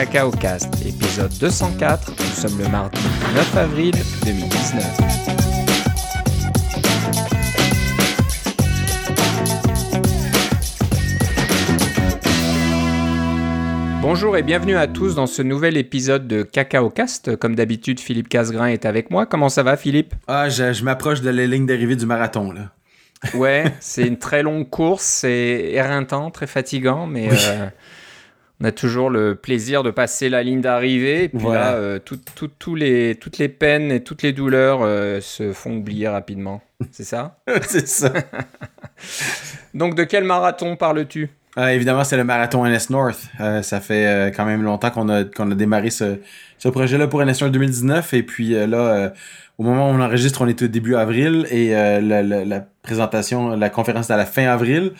Cacao Cast, épisode 204. Nous sommes le mardi 9 avril 2019. Bonjour et bienvenue à tous dans ce nouvel épisode de Cacao Cast. Comme d'habitude, Philippe Casgrain est avec moi. Comment ça va, Philippe? Ah, je, je m'approche de la ligne d'arrivée du marathon, là. Ouais, c'est une très longue course, c'est éreintant, très fatigant, mais euh, on a toujours le plaisir de passer la ligne d'arrivée. Et puis Voilà. là, euh, tout- tout- les, toutes les peines et toutes les douleurs euh, se font oublier rapidement. C'est ça? C'est ça. Donc, de quel marathon parles-tu? Ah, évidemment, c'est le marathon NS North. Euh, ça fait euh, quand même longtemps qu'on a, qu'on a démarré ce, ce projet-là pour NS North 2019. Et puis là, au moment où on enregistre, on est au début avril et la, la- la présentation, la conférence est à la fin avril.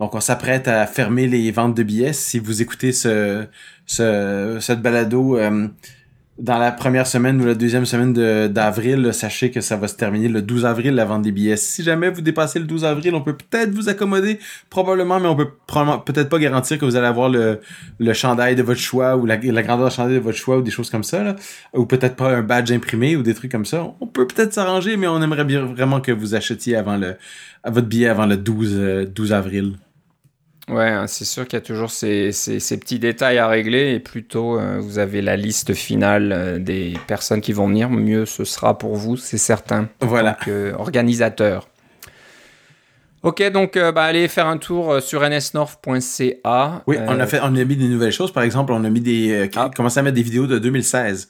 Donc, on s'apprête à fermer les ventes de billets. Si vous écoutez ce, ce, cette balado euh, dans la première semaine ou la deuxième semaine d'avril, sachez que ça va se terminer le 12 avril, la vente des billets. Si jamais vous dépassez le 12 avril, on peut peut-être vous accommoder, probablement, mais on peut peut-être pas garantir que vous allez avoir le, le chandail de votre choix ou la, la grandeur de chandail de votre choix ou des choses comme ça, là. ou peut-être pas un badge imprimé ou des trucs comme ça. On peut peut-être s'arranger, mais on aimerait bien vraiment que vous achetiez avant le, votre billet avant le 12, euh, 12 avril. Ouais, hein, c'est sûr qu'il y a toujours ces, ces- ces petits détails à régler et plus tôt euh, vous avez la liste finale euh, des personnes qui vont venir, mieux ce sera pour vous, c'est certain. Voilà. Donc, euh, organisateur. Ok, donc euh, bah, allez faire un tour sur nsnorth.ca. Oui, on a fait, on a mis des nouvelles choses. Par exemple, on a mis des, Ah. commencé à mettre des vidéos de 2016.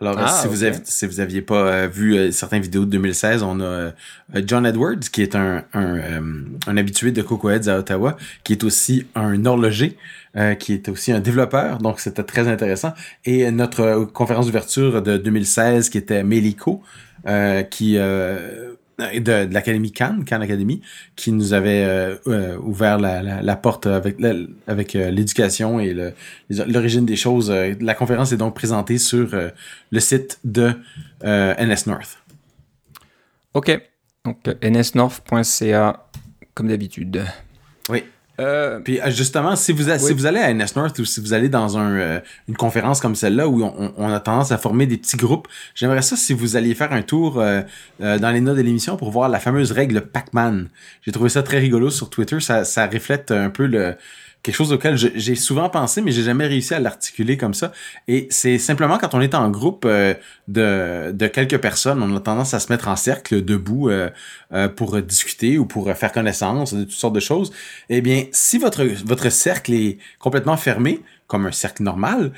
Alors, Ah, si, vous avez, si vous aviez pas euh, vu euh, certaines vidéos de 2016, on a euh, John Edwards, qui est un, un, euh, un habitué de Coco Heads à Ottawa, qui est aussi un horloger, euh, qui est aussi un développeur. Donc, c'était très intéressant. Et notre conférence d'ouverture de 2016, qui était Mélico, euh, qui euh, de, de l'Académie Cannes, Cannes Academy, qui nous avait euh, euh, ouvert la, la, la porte avec la- avec euh, l'éducation et l'origine des choses. Euh, La conférence est donc présentée sur euh, le site de euh, NS North. Ok, donc euh, nsnorth.ca comme d'habitude. Oui. Euh, Puis euh, justement, si vous, a- si Oui. vous allez à NS North ou si vous allez dans un, euh, une conférence comme celle-là où on, on a tendance à former des petits groupes, j'aimerais ça si vous alliez faire un tour euh, dans les notes de l'émission pour voir la fameuse règle Pac-Man. J'ai trouvé ça très rigolo sur Twitter. Ça, ça reflète un peu le quelque chose auquel j'ai souvent pensé, mais j'ai jamais réussi à l'articuler comme ça. Et c'est simplement quand on est en groupe euh, de, quelques personnes, on a tendance à se mettre en cercle debout euh, euh, pour discuter ou pour faire connaissance toutes sortes de choses. Eh bien, si votre, cercle est complètement fermé, comme un cercle normal,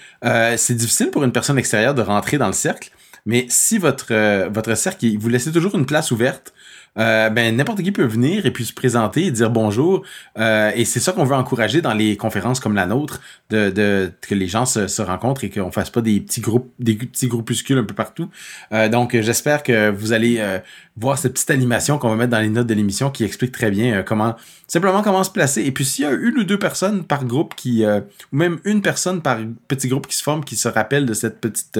c'est difficile pour une personne extérieure de rentrer dans le cercle. Mais si votre, votre cercle, vous laissez toujours une place ouverte, euh, ben n'importe qui peut venir et puis se présenter et dire bonjour. Euh, et c'est ça qu'on veut encourager dans les conférences comme la nôtre, de, de que les gens se, rencontrent et qu'on fasse pas des petits groupes, des petits groupuscules un peu partout. Euh, donc j'espère que vous allez euh, voir cette petite animation qu'on va mettre dans les notes de l'émission qui explique très bien euh, comment simplement comment se placer. Et puis s'il y a une ou deux personnes par groupe qui, ou même une personne par petit groupe qui se forme, qui se rappelle de cette petite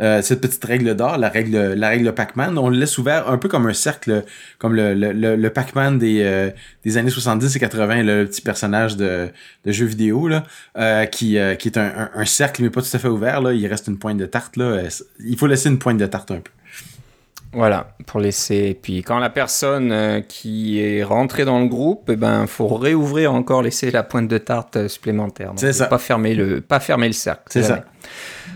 euh, cette petite règle d'or, la règle, la règle Pac-Man, on le laisse ouvert un peu comme un cercle, comme le, le, le, le Pac-Man des, euh, des années 70 et 80, le, petit personnage de, de jeu vidéo, là, euh, qui, qui est un, un, un cercle, mais pas tout à fait ouvert, là. Il reste une pointe de tarte, là. Il faut laisser une pointe de tarte un peu. Voilà, pour laisser. Et puis quand la personne qui est rentrée dans le groupe, eh ben faut réouvrir encore, laisser la pointe de tarte supplémentaire. C'est ça. Pas fermer le, pas fermer le cercle. C'est ça.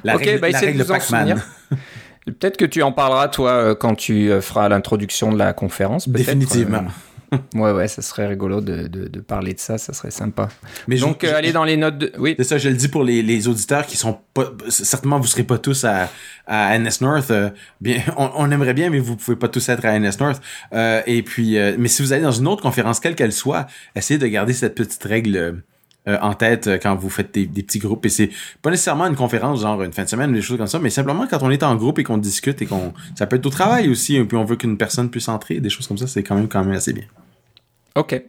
La Ok, règle, bah, la de Pac-Man. Peut-être que tu en parleras toi euh, quand tu euh, feras l'introduction de la conférence. Définitivement. Euh, ouais, ouais, ça serait rigolo de, de, de parler de ça, ça serait sympa. Mais je- Donc, euh, allez dans les notes de. Oui. C'est ça, je le dis pour les, les auditeurs qui sont pas. Certainement, vous serez pas tous à, à NS North. euh, bien, on, on aimerait bien, mais vous pouvez pas tous être à NS North. Euh, et puis, mais si vous allez dans une autre conférence, quelle qu'elle soit, essayez de garder cette petite règle. Euh, en tête euh, quand vous faites des, des petits groupes et c'est pas nécessairement une conférence genre une fin de semaine ou des choses comme ça mais simplement quand on est en groupe et qu'on discute et qu'on ça peut être au travail aussi et puis on veut qu'une personne puisse entrer des choses comme ça c'est quand même quand même assez bien Ok.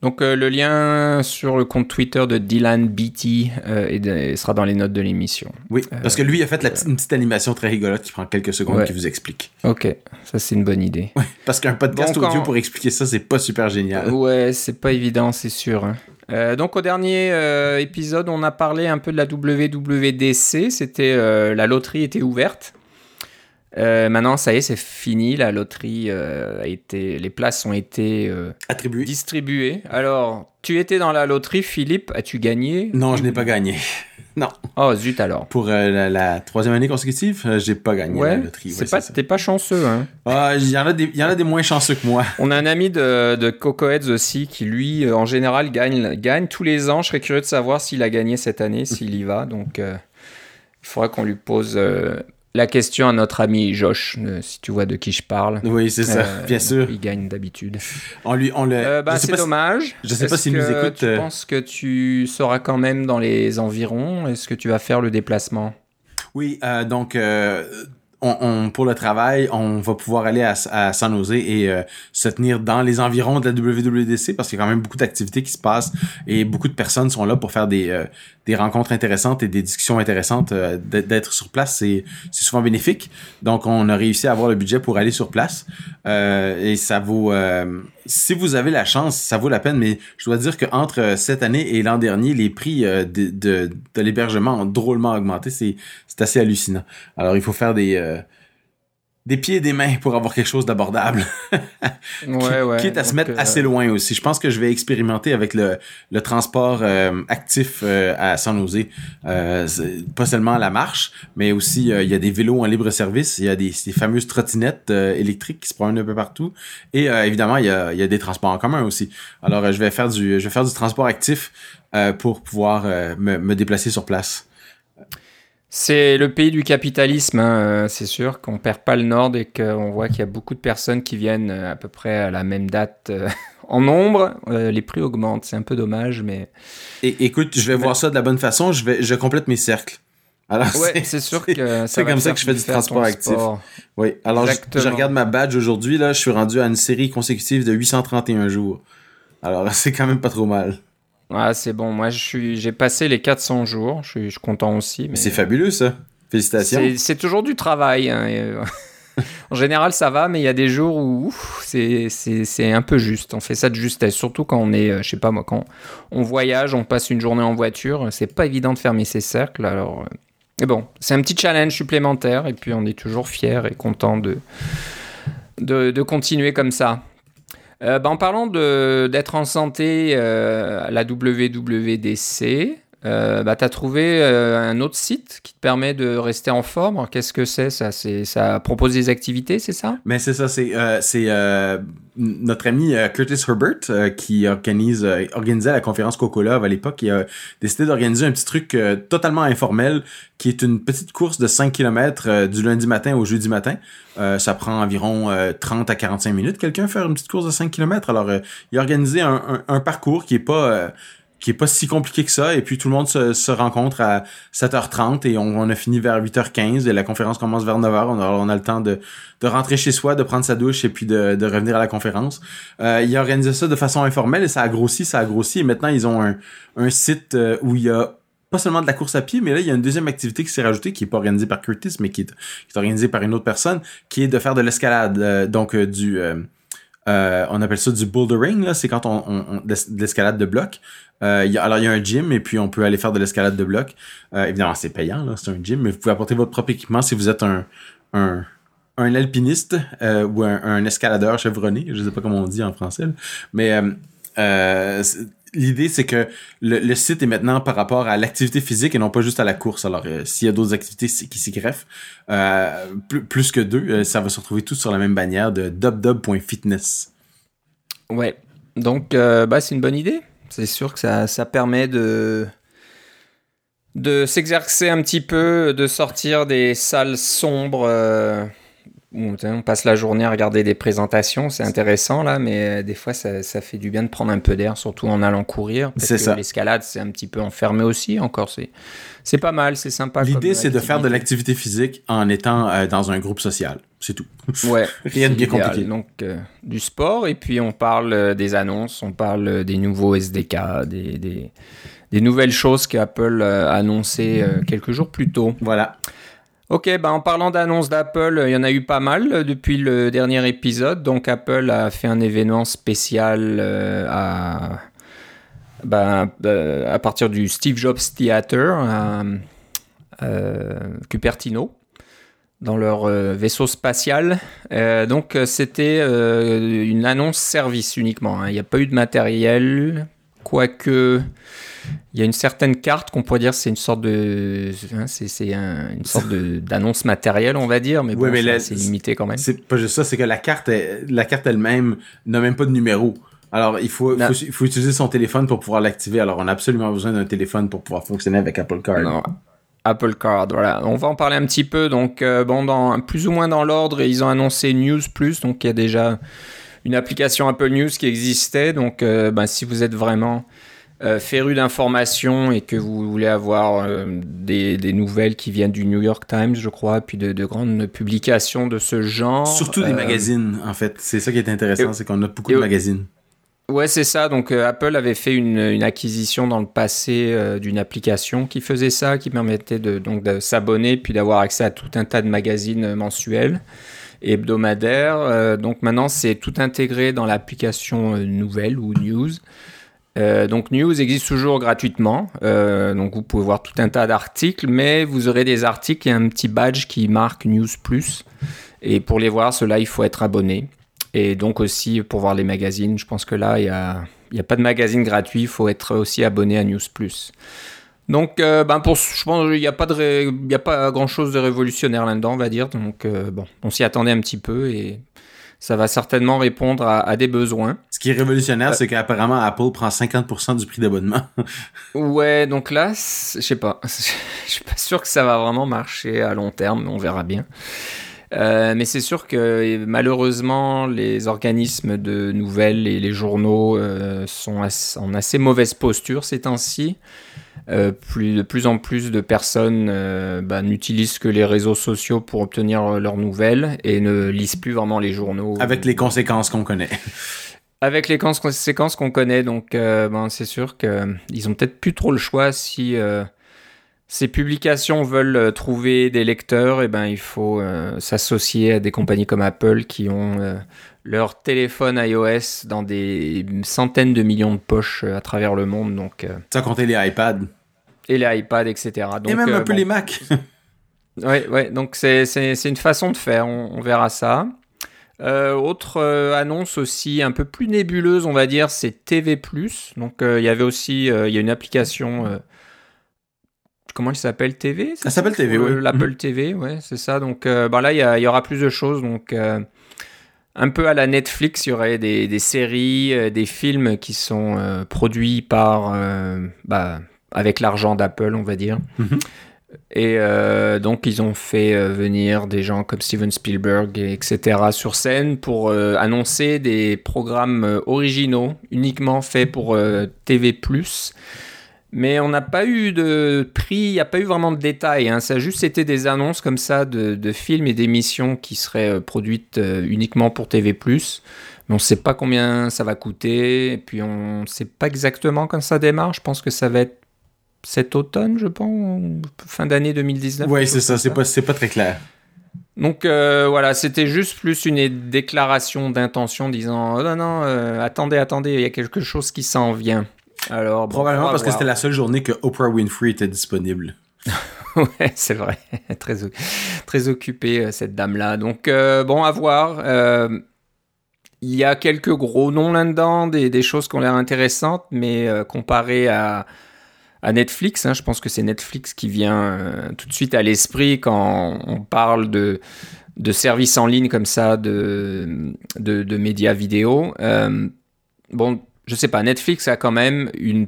Donc euh, le lien sur le compte Twitter de Dylan Beatty euh, de- sera dans les notes de l'émission. oui parce que lui a fait la petite, une petite animation très rigolote qui prend quelques secondes Ouais. qui vous explique Ok, ça c'est une bonne idée. Parce qu'un podcast Bon, quand- audio pour expliquer ça, c'est pas super génial. Ouais, c'est pas évident, c'est sûr. hein. Euh, donc au dernier euh, épisode, on a parlé un peu de la WWDC. C'était euh, la loterie était ouverte. Maintenant, ça y est, c'est fini. La loterie a été, les places ont été euh, Attribué. distribuées. Alors, tu étais dans la loterie, Philippe. As-tu gagné? Non, je n'ai pas gagné. Non. Oh zut alors. Pour euh, la, la troisième année consécutive, euh, j'ai pas gagné la Ouais. loterie. C'est Ouais, pas, t'es pas chanceux. Hein. Ah, il y en a des, y en a des moins chanceux que moi. On a un ami de, de Cocoheads aussi qui, lui, euh, en général, gagne, gagne tous les ans. Je serais curieux de savoir s'il a gagné cette année, s'il y va. Donc, euh, il faudra qu'on lui pose la question à notre ami Josh, euh, si tu vois de qui je parle. Oui, c'est ça, Euh, bien sûr. Il gagne d'habitude. On lui, on le. Euh, bah, c'est pas si- dommage. je sais pas s'il nous écoute, Tu penses que tu seras quand même dans les environs? Est-ce que tu vas faire le déplacement? Oui, donc on, pour le travail, on va pouvoir aller à, à San Jose et euh, se tenir dans les environs de la WWDC parce qu'il y a quand même beaucoup d'activités qui se passent et beaucoup de personnes sont là pour faire des, euh, des rencontres intéressantes et des discussions intéressantes. euh, d'être- sur place, c'est c'est souvent bénéfique. Donc, on a réussi à avoir le budget pour aller sur place Euh, et ça vaut. Si vous avez la chance, ça vaut la peine. Mais je dois dire qu'entre euh, cette année et l'an dernier, les prix euh, de, l'hébergement ont drôlement augmenté. C'est c'est assez hallucinant. Alors, il faut faire des, euh, des pieds et des mains pour avoir quelque chose d'abordable. Ouais, ouais. Quitte à se mettre euh, assez loin aussi. Je pense que je vais expérimenter avec le, le transport euh, actif euh, à San Jose. Euh, pas seulement la marche, mais aussi euh, il y a des vélos en libre service. Il y a des, ces fameuses trottinettes euh, électriques qui se promènent un peu partout. Et euh, évidemment, il y a, il y a des transports en commun aussi. Alors, euh, je vais faire du, je vais faire du transport actif euh, pour pouvoir euh, me, me déplacer sur place. C'est le pays du capitalisme, hein, euh, c'est sûr qu'on perd pas le nord et qu'on voit qu'il y a beaucoup de personnes qui viennent euh, à peu près à la même date euh, en nombre. Euh, les prix augmentent, c'est un peu dommage, mais Et écoute, je vais voir ça de la bonne façon. Je vais, je complète mes cercles. Alors, ouais, c'est sûr que c'est comme ça que je fais du transport actif. sport. Oui, alors je, je regarde ma badge aujourd'hui, là, je suis rendu à une série consécutive de 831 jours. Alors, c'est quand même pas trop mal. Ah, c'est bon. Moi, je suis, j'ai passé les 400 jours. Je suis, je suis content aussi. Mais C'est fabuleux, ça. Félicitations. c'est, toujours du travail. hein, et, euh, en général, ça va, mais il y a des jours où c'est, un peu juste. On fait ça de justesse, surtout quand on est, euh, je sais pas moi, quand on voyage, on passe une journée en voiture. C'est pas évident de fermer ses cercles. Alors, euh, mais bon, c'est un petit challenge supplémentaire. Et puis, on est toujours fier et content de, de, de continuer comme ça. Euh, bah, en parlant d'être en santé euh, à la WWDC, euh, bah, tu as trouvé euh, un autre site qui te permet de rester en forme? Qu'est-ce que c'est ça? Ça propose des activités, c'est ça? Mais c'est ça, c'est euh, euh, notre ami euh, Curtis Herbert euh, qui organise organisait la conférence Coco Love à l'époque. Il a décidé d'organiser un petit truc totalement informel qui est une petite course de 5 km du lundi matin au jeudi matin. Ça prend environ euh, 30 à 45 minutes quelqu'un faire une petite course de 5 km. Alors il a organisé un, un, un parcours qui est pas qui est pas si compliqué que ça. Et puis tout le monde se, se rencontre à 7h30 et on, on a fini vers 8h15 et la conférence commence vers 9h on a, on a le temps de, de rentrer chez soi de prendre sa douche et puis de, de revenir à la conférence. Euh, il a organisé ça de façon informelle et ça a grossi ça a grossi. Et maintenant ils ont un, un site euh, où il y a pas seulement de la course à pied, mais là, il y a une deuxième activité qui s'est rajoutée, qui est pas organisée par Curtis, mais qui est, qui est organisée par une autre personne, qui est de faire de l'escalade, euh, donc euh, du... euh, euh, on appelle ça du bouldering, c'est quand on, de l'escalade de bloc. Euh, alors, il y a un gym et puis on peut aller faire de l'escalade de bloc. Euh, évidemment, c'est payant, là, c'est un gym, mais vous pouvez apporter votre propre équipement si vous êtes un, un, alpiniste ou un, escaladeur chevronné, je sais pas comment on dit en français, mais l'idée c'est que le, site est maintenant par rapport à l'activité physique et non pas juste à la course. Alors, euh, s'il y a d'autres activités qui s'y greffent, euh, plus, que deux, euh, ça va se retrouver tout sur la même bannière de dubdub.fitness. Ouais. Donc, bah, c'est une bonne idée. C'est sûr que ça, permet de s'exercer un petit peu, de sortir des salles sombres. Sais, on passe la journée à regarder des présentations, c'est intéressant là, mais euh, des fois ça, ça fait du bien de prendre un peu d'air, surtout en allant courir. C'est ça. L'escalade, c'est un petit peu enfermé aussi, encore. C'est, pas mal, c'est sympa. L'idée, c'est de faire de activité. l'activité physique en étant euh, dans un groupe social. C'est tout. Ouais. Rien de bien idéal. compliqué. Donc, euh, du sport, et puis on parle des annonces, on parle des nouveaux SDK, des, des, des nouvelles choses qu'Apple a annoncées euh, quelques jours plus tôt. Voilà. Ok, bah en parlant d'annonces d'Apple, euh, il y en a eu pas mal euh, depuis le dernier épisode. Donc, Apple a fait un événement spécial euh, à, ben, à partir du Steve Jobs Theater à Cupertino dans leur vaisseau spatial. donc c'était une annonce service uniquement. Hein. Il n'y a pas eu de matériel, quoique il y a une certaine carte qu'on pourrait dire c'est une sorte de hein, c'est une sorte d'annonce matérielle on va dire mais bon c'est limité quand même c'est pas juste ça c'est que la carte la carte elle-même n'a même pas de numéro alors il faut, il faut, utiliser son téléphone pour pouvoir l'activer alors on a absolument besoin d'un téléphone pour pouvoir fonctionner avec Apple Card Apple Card, voilà. On va en parler un petit peu. Donc, euh, bon, dans, plus ou moins dans l'ordre, ils ont annoncé News Plus. Donc, il y a déjà une application Apple News qui existait. Donc, euh, ben, si vous êtes vraiment euh, féru d'informations et que vous voulez avoir euh, des, nouvelles qui viennent du New York Times, je crois, puis de, grandes publications de ce genre. Surtout des euh, magazines, en fait. C'est ça qui est intéressant, c'est qu'on a beaucoup de magazines. Ouais, c'est ça. Donc Apple avait fait une, acquisition dans le passé d'une application qui faisait ça, qui permettait de, donc, de s'abonner puis d'avoir accès à tout un tas de magazines mensuels et hebdomadaires. donc maintenant, c'est tout intégré dans l'application nouvelle ou news. Euh, donc News existe toujours gratuitement, euh, donc vous pouvez voir tout un tas d'articles, mais vous aurez des articles et un petit badge qui marque News Plus. Et pour les voir, cela il faut être abonné. Et donc aussi pour voir les magazines, je pense que là il n'y a, a, pas de magazine gratuit, il faut être aussi abonné à News Plus. Donc, euh, ben pour, je pense qu'il n'y a pas de, a pas grand chose de révolutionnaire là-dedans, on va dire. Donc, bon, on s'y attendait un petit peu et ça va certainement répondre à, des besoins. Ce qui est révolutionnaire, c'est qu'apparemment Apple prend 50% du prix d'abonnement. ouais, donc là, je sais pas. Je suis pas sûr que ça va vraiment marcher à long terme, on verra bien. Euh, mais c'est sûr que malheureusement, les organismes de nouvelles et les journaux euh, sont en assez mauvaise posture ces temps-ci. Euh, plus, de plus en plus de personnes bah, n'utilisent que les réseaux sociaux pour obtenir leurs nouvelles et ne lisent plus vraiment les journaux. Avec les conséquences qu'on connaît. Avec les conséquences qu'on connaît, donc ben, c'est sûr qu'ils ont peut-être plus trop le choix si ces publications veulent euh, trouver des lecteurs, et ben il faut euh, s'associer à des compagnies comme Apple qui ont euh, leur téléphone iOS dans des centaines de millions de poches à travers le monde. Donc, Sans compter les iPads. Et les iPads, etc. Donc, et même un peu les Mac. Oui, ouais, donc c'est une façon de faire, on, verra ça. autre annonce aussi un peu plus nébuleuse, on va dire, c'est TV+. Donc il y avait aussi, il y a une application comment il s'appelle TV Ça s'appelle TV, oui. L'Apple mhm. TV, ouais, c'est ça. Donc euh, bah là, il y, aura plus de choses. Donc euh, un peu à la Netflix, il y aurait des, séries, euh, des films qui sont produits par, bah, avec l'argent d'Apple, on va dire. Mhm. Et donc, ils ont fait venir des gens comme Steven Spielberg, etc., sur scène pour annoncer des programmes originaux, uniquement faits pour TV. Mais on n'a pas eu de prix, il n'y a pas eu vraiment de détails. Hein. Ça a juste été des annonces comme ça de, films et d'émissions qui seraient euh, produites euh, uniquement pour TV. Mais on ne sait pas combien ça va coûter. Et puis on ne sait pas exactement quand ça démarre. Je pense que ça va être cet automne, je pense, fin d'année 2019. Oui, c'est ça, c'est pas, pas très clair. Donc euh, voilà, c'était juste plus une déclaration d'intention disant oh non, non, attendez, attendez, il y a quelque chose qui s'en vient. Alors, Probablement parce que c'était la seule journée que Oprah Winfrey était disponible. ouais, c'est vrai. très, très occupée, euh, cette dame-là. Donc, euh, bon, à voir. Euh, il y a quelques gros noms là-dedans, des, choses qui ont l'air intéressantes, mais comparé à, à Netflix, hein, je pense que c'est Netflix qui vient tout de suite à l'esprit quand on parle de, de services en ligne comme ça, de, de, de médias vidéo. bon, je sais pas, Netflix a quand même une,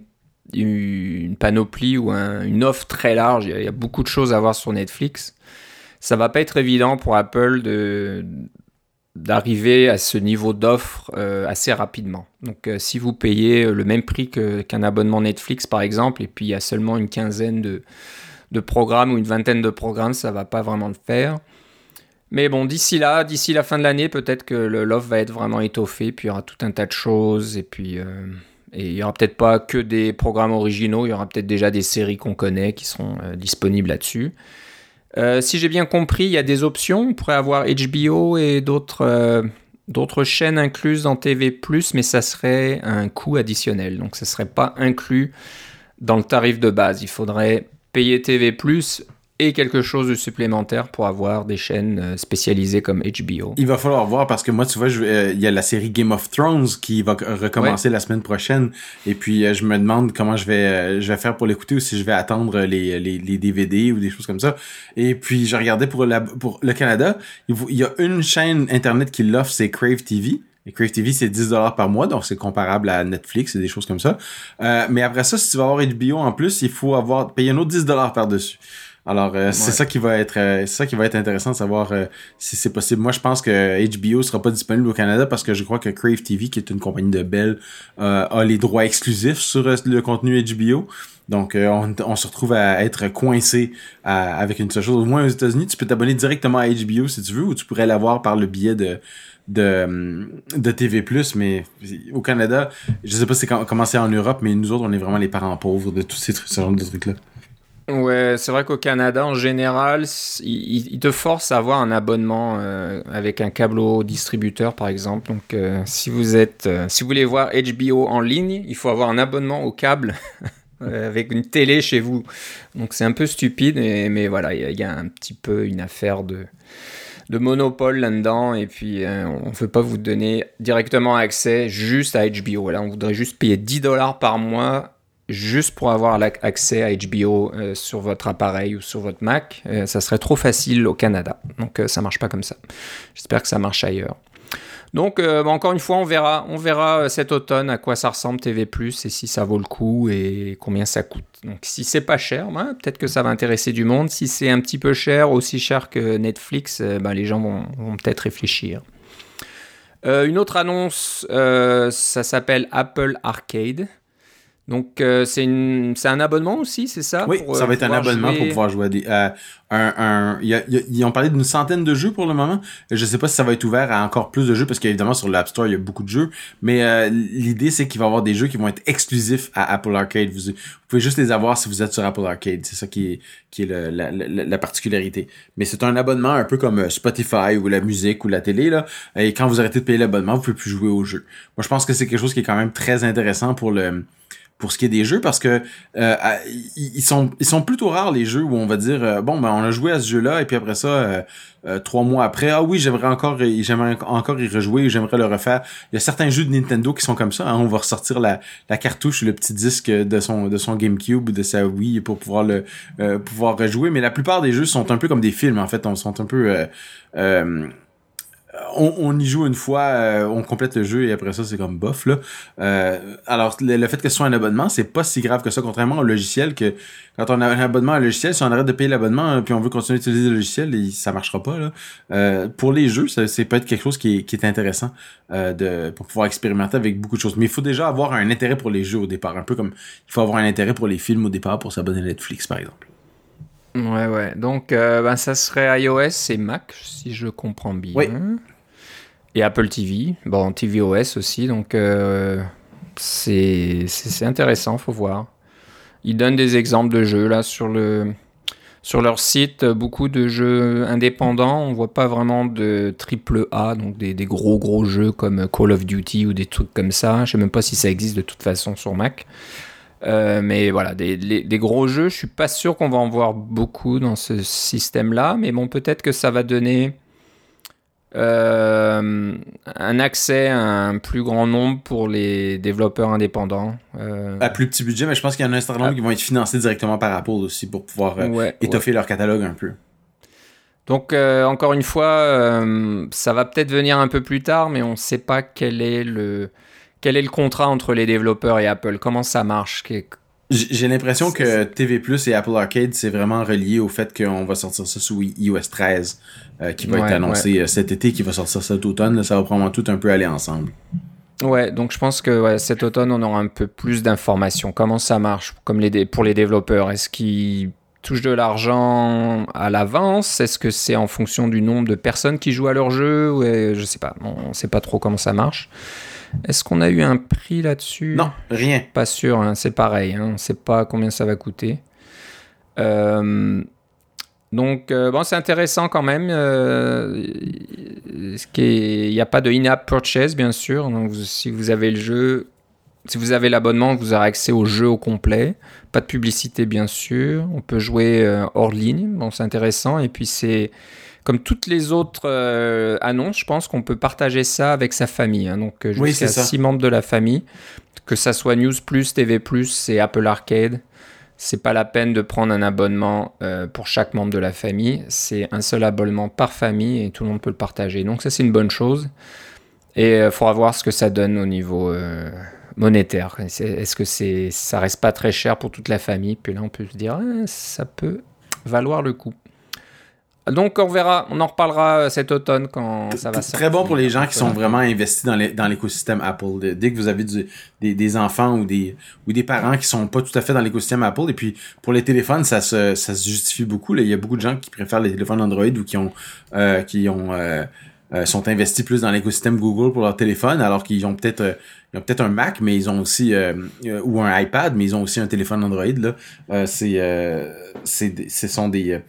panoplie ou une offre très large. Il y, a, beaucoup de choses à voir sur Netflix. Ça va pas être évident pour Apple d'arriver à ce niveau d'offre euh, assez rapidement. Donc euh, si vous payez le même prix qu'un abonnement Netflix par exemple, et puis il y a seulement une quinzaine de, programmes ou une vingtaine de programmes, ça va pas vraiment le faire. Mais bon, d'ici là, d'ici la fin de l'année, peut-être que le love va être vraiment étoffé, puis il y aura tout un tas de choses, et puis euh, et il y aura peut-être pas que des programmes originaux, il y aura peut-être déjà des séries qu'on connaît qui seront euh, disponibles là-dessus. Euh, si j'ai bien compris, il y a des options. On pourrait avoir HBO et d'autres d'autres chaînes incluses dans TV+, mais ça serait un coût additionnel. Donc ça serait pas inclus dans le tarif de base. Il faudrait payer TV+, et quelque chose de supplémentaire pour avoir des chaînes euh, spécialisées comme HBO. Il va falloir voir parce que moi, tu vois, euh, il y a la série Game of Thrones qui va recommencer la semaine prochaine. Et puis, euh, je me demande comment je vais, je vais faire pour l'écouter ou si je vais attendre les, les, les, DVD ou des choses comme ça. Et puis, je regardais pour, la, pour le Canada, il, y a une chaîne Internet qui l'offre, c'est Crave TV. Et Crave TV, c'est 10 dollars par mois, donc c'est comparable à Netflix et des choses comme ça. mais après ça, si tu vas avoir HBO en plus, il faut avoir payer un autre 10 dollars par-dessus. Alors euh, c'est ça qui va être euh, c'est ça qui va être intéressant de savoir euh, si c'est possible. Moi je pense que HBO sera pas disponible au Canada parce que je crois que Crave TV qui est une compagnie de Bell a les droits exclusifs sur le contenu HBO. Donc on, se retrouve à être coincé avec une seule chose. Au moins aux États-Unis, tu peux t'abonner directement à HBO si tu veux ou tu pourrais l'avoir par le biais de de, de TV+, mais au Canada, je sais pas si c'est comment c'est en Europe, mais nous autres, on est vraiment les parents pauvres de tous ces trucs, ce genre de trucs-là. Ouais, c'est vrai qu'au Canada, en général, ils te forcent à avoir un abonnement euh, avec un câble au distributeur, par exemple. Donc, euh, si vous êtes, euh, si vous voulez voir HBO en ligne, il faut avoir un abonnement au câble avec une télé chez vous. Donc, c'est un peu stupide, mais, voilà, il y, a un petit peu une affaire de de monopole là-dedans et puis on ne veut pas vous donner directement accès juste à HBO. Voilà, on voudrait juste payer 10 dollars par mois juste pour avoir accès à HBO euh, sur votre appareil ou sur votre Mac, euh, ça serait trop facile au Canada. Donc ça euh, ça marche pas comme ça. J'espère que ça marche ailleurs. Donc encore une fois, on verra, on verra cet automne à quoi ça ressemble TV+ et si ça vaut le coup et combien ça coûte. Donc si c'est pas cher, ben, peut-être que ça va intéresser du monde. Si c'est un petit peu cher, aussi cher que Netflix, ben, les gens vont peut-être réfléchir. une autre annonce, ça s'appelle Apple Arcade. Donc, euh, c'est un abonnement aussi, c'est ça? Oui, ça va euh, être un abonnement pour pouvoir jouer à des. Euh, un, un, ils ont parlé d'une centaine de jeux pour le moment. Je sais pas si ça va être ouvert à encore plus de jeux parce qu'évidemment sur l'App Store il y a beaucoup de jeux. Mais l'idée c'est qu'il va y avoir des jeux qui vont être exclusifs à Apple Arcade. Vous, pouvez juste les avoir si vous êtes sur Apple Arcade. C'est ça qui est, qui est la, la, la, particularité. Mais c'est un abonnement un peu comme Spotify ou la musique ou la télé. Là. Et quand vous arrêtez de payer l'abonnement, vous pouvez plus jouer au jeu. Moi je pense que c'est quelque chose qui est quand même très intéressant pour le pour ce qui est des jeux parce que euh, ils sont ils sont plutôt rares les jeux où on va dire euh, bon ben on a joué à ce jeu là et puis après ça euh, euh, trois mois après ah oui j'aimerais encore j'aimerais encore y rejouer j'aimerais le refaire. Il y a certains jeux de Nintendo qui sont comme ça hein. on va ressortir la, la cartouche le petit disque de son de son GameCube ou de sa Wii pour pouvoir le pouvoir rejouer. Mais la plupart des jeux sont un peu comme des films en fait. On sont un peu on, y joue une fois, euh, on complète le jeu et après ça c'est comme bof là. Euh, alors le, fait que ce soit un abonnement, c'est pas si grave que ça, contrairement au logiciel que quand on a un abonnement à un logiciel, si on arrête de payer l'abonnement euh, puis on veut continuer d'utiliser le logiciel, ça marchera pas là. pour les jeux, c'est peut-être quelque chose qui est, intéressant de pour pouvoir expérimenter avec beaucoup de choses. Mais il faut déjà avoir un intérêt pour les jeux au départ, un peu comme il faut avoir un intérêt pour les films au départ pour s'abonner à Netflix par exemple. Ouais, ouais. Donc, ben, ça serait iOS et Mac, si je comprends bien. Oui. Et Apple TV, bon, tvOS aussi, donc euh, c'est intéressant, faut voir. Ils donnent des exemples de jeux là sur le sur leur site, beaucoup de jeux indépendants. On voit pas vraiment de triple A, donc des, des, gros gros jeux comme Call of Duty ou des trucs comme ça. Je sais même pas si ça existe de toute façon sur Mac. Euh, mais voilà, des, des, gros jeux, je suis pas sûr qu'on va en voir beaucoup dans ce système-là, mais bon, peut-être que ça va donner euh, un accès à un plus grand nombre pour les développeurs indépendants. Euh, à plus petit budget, mais je pense qu'il y en a un certain nombre qui vont être financés directement par Apple aussi pour pouvoir euh, étoffer leur catalogue un peu. Donc encore une fois, ça va peut-être venir un peu plus tard, mais on ne sait pas quel est le quel est le contrat entre les développeurs et Apple. Comment ça marche? J'ai l'impression que TV Plus et Apple Arcade, c'est vraiment relié au fait qu'on va sortir ça sous iOS 13, euh, qui va être annoncé euh, cet été, qui va sortir cet automne. ça va probablement tout un peu aller ensemble. Ouais, donc je pense que cet automne, on aura un peu plus d'informations. Comment ça marche comme les pour les développeurs? Est-ce qu'ils touchent de l'argent à l'avance? Est-ce que c'est en fonction du nombre de personnes qui jouent à leur jeu? Ouais, Je sais pas. On ne sait pas trop comment ça marche. Est-ce qu'on a eu un prix là-dessus? Non, rien. Pas sûr, hein, c'est pareil, hein, on ne sait pas combien ça va coûter. Euh, Donc, euh, bon, c'est intéressant quand même. Euh, il n'y a pas de in-app purchase, bien sûr. Donc, si vous avez le jeu, si vous avez l'abonnement, vous aurez accès au jeu au complet. Pas de publicité, bien sûr. On peut jouer hors ligne. Bon, c'est intéressant. Et puis, c'est comme toutes les autres annonces, je pense qu'on peut partager ça avec sa famille. Hein. Donc, jusqu'à oui, six membres de la famille. Que ça soit News, TV, c'est Apple Arcade c'est pas la peine de prendre un abonnement euh, pour chaque membre de la famille. C'est un seul abonnement par famille et tout le monde peut le partager. Donc ça c'est une bonne chose. Et il euh, faudra voir ce que ça donne au niveau euh, monétaire. Est-ce que c'est ça reste pas très cher pour toute la famille? Puis là on peut se dire ah, ça peut valoir le coup. Donc on verra, on en reparlera euh, cet automne quand ça va sortir. Très bon pour les gens qui sont vraiment investis dans l'écosystème Apple. Dès que vous avez des, enfants ou des, ou des parents qui sont pas tout à fait dans l'écosystème Apple, et puis pour les téléphones, ça se, ça se justifie beaucoup. Il y a beaucoup de gens qui préfèrent les téléphones Android ou qui ont, euh, qui ont euh, sont investis plus dans l'écosystème Google pour leur téléphone, alors qu'ils ont peut-être ont peut-être un Mac, mais ils ont aussi ou un iPad, mais ils ont aussi un téléphone Android. Là, c'est, c'est, ce sont des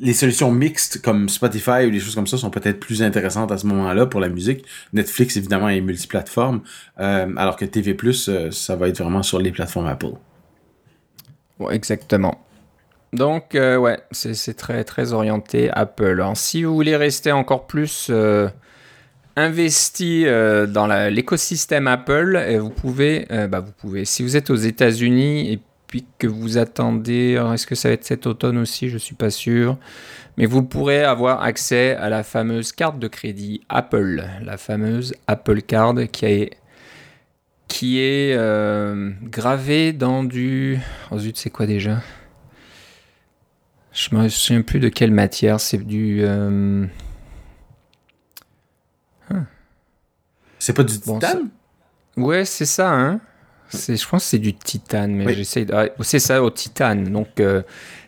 les solutions mixtes comme Spotify ou des choses comme ça sont peut-être plus intéressantes à ce moment-là pour la musique. Netflix, évidemment, est multiplateforme, euh, alors que TV+, euh, ça va être vraiment sur les plateformes Apple. Exactement. Donc, euh, ouais, c'est très, très orienté Apple. Alors, si vous voulez rester encore plus investi dans l'écosystème Apple, vous pouvez, bah, vous pouvez, si vous êtes aux États-Unis et puis que vous attendez. Est-ce que ça va être cet automne aussi? Je ne suis pas sûr. Mais vous pourrez avoir accès à la fameuse carte de crédit Apple, la fameuse Apple Card qui est, qui est euh, gravée dans du. Oh zut, c'est quoi déjà? Je me souviens plus de quelle matière. C'est du. Euh, hein. C'est pas du titane Ouais, c'est ça, hein je pense que c'est du titane, mais j'essaie. Ah, c'est ça au titane. Donc, euh,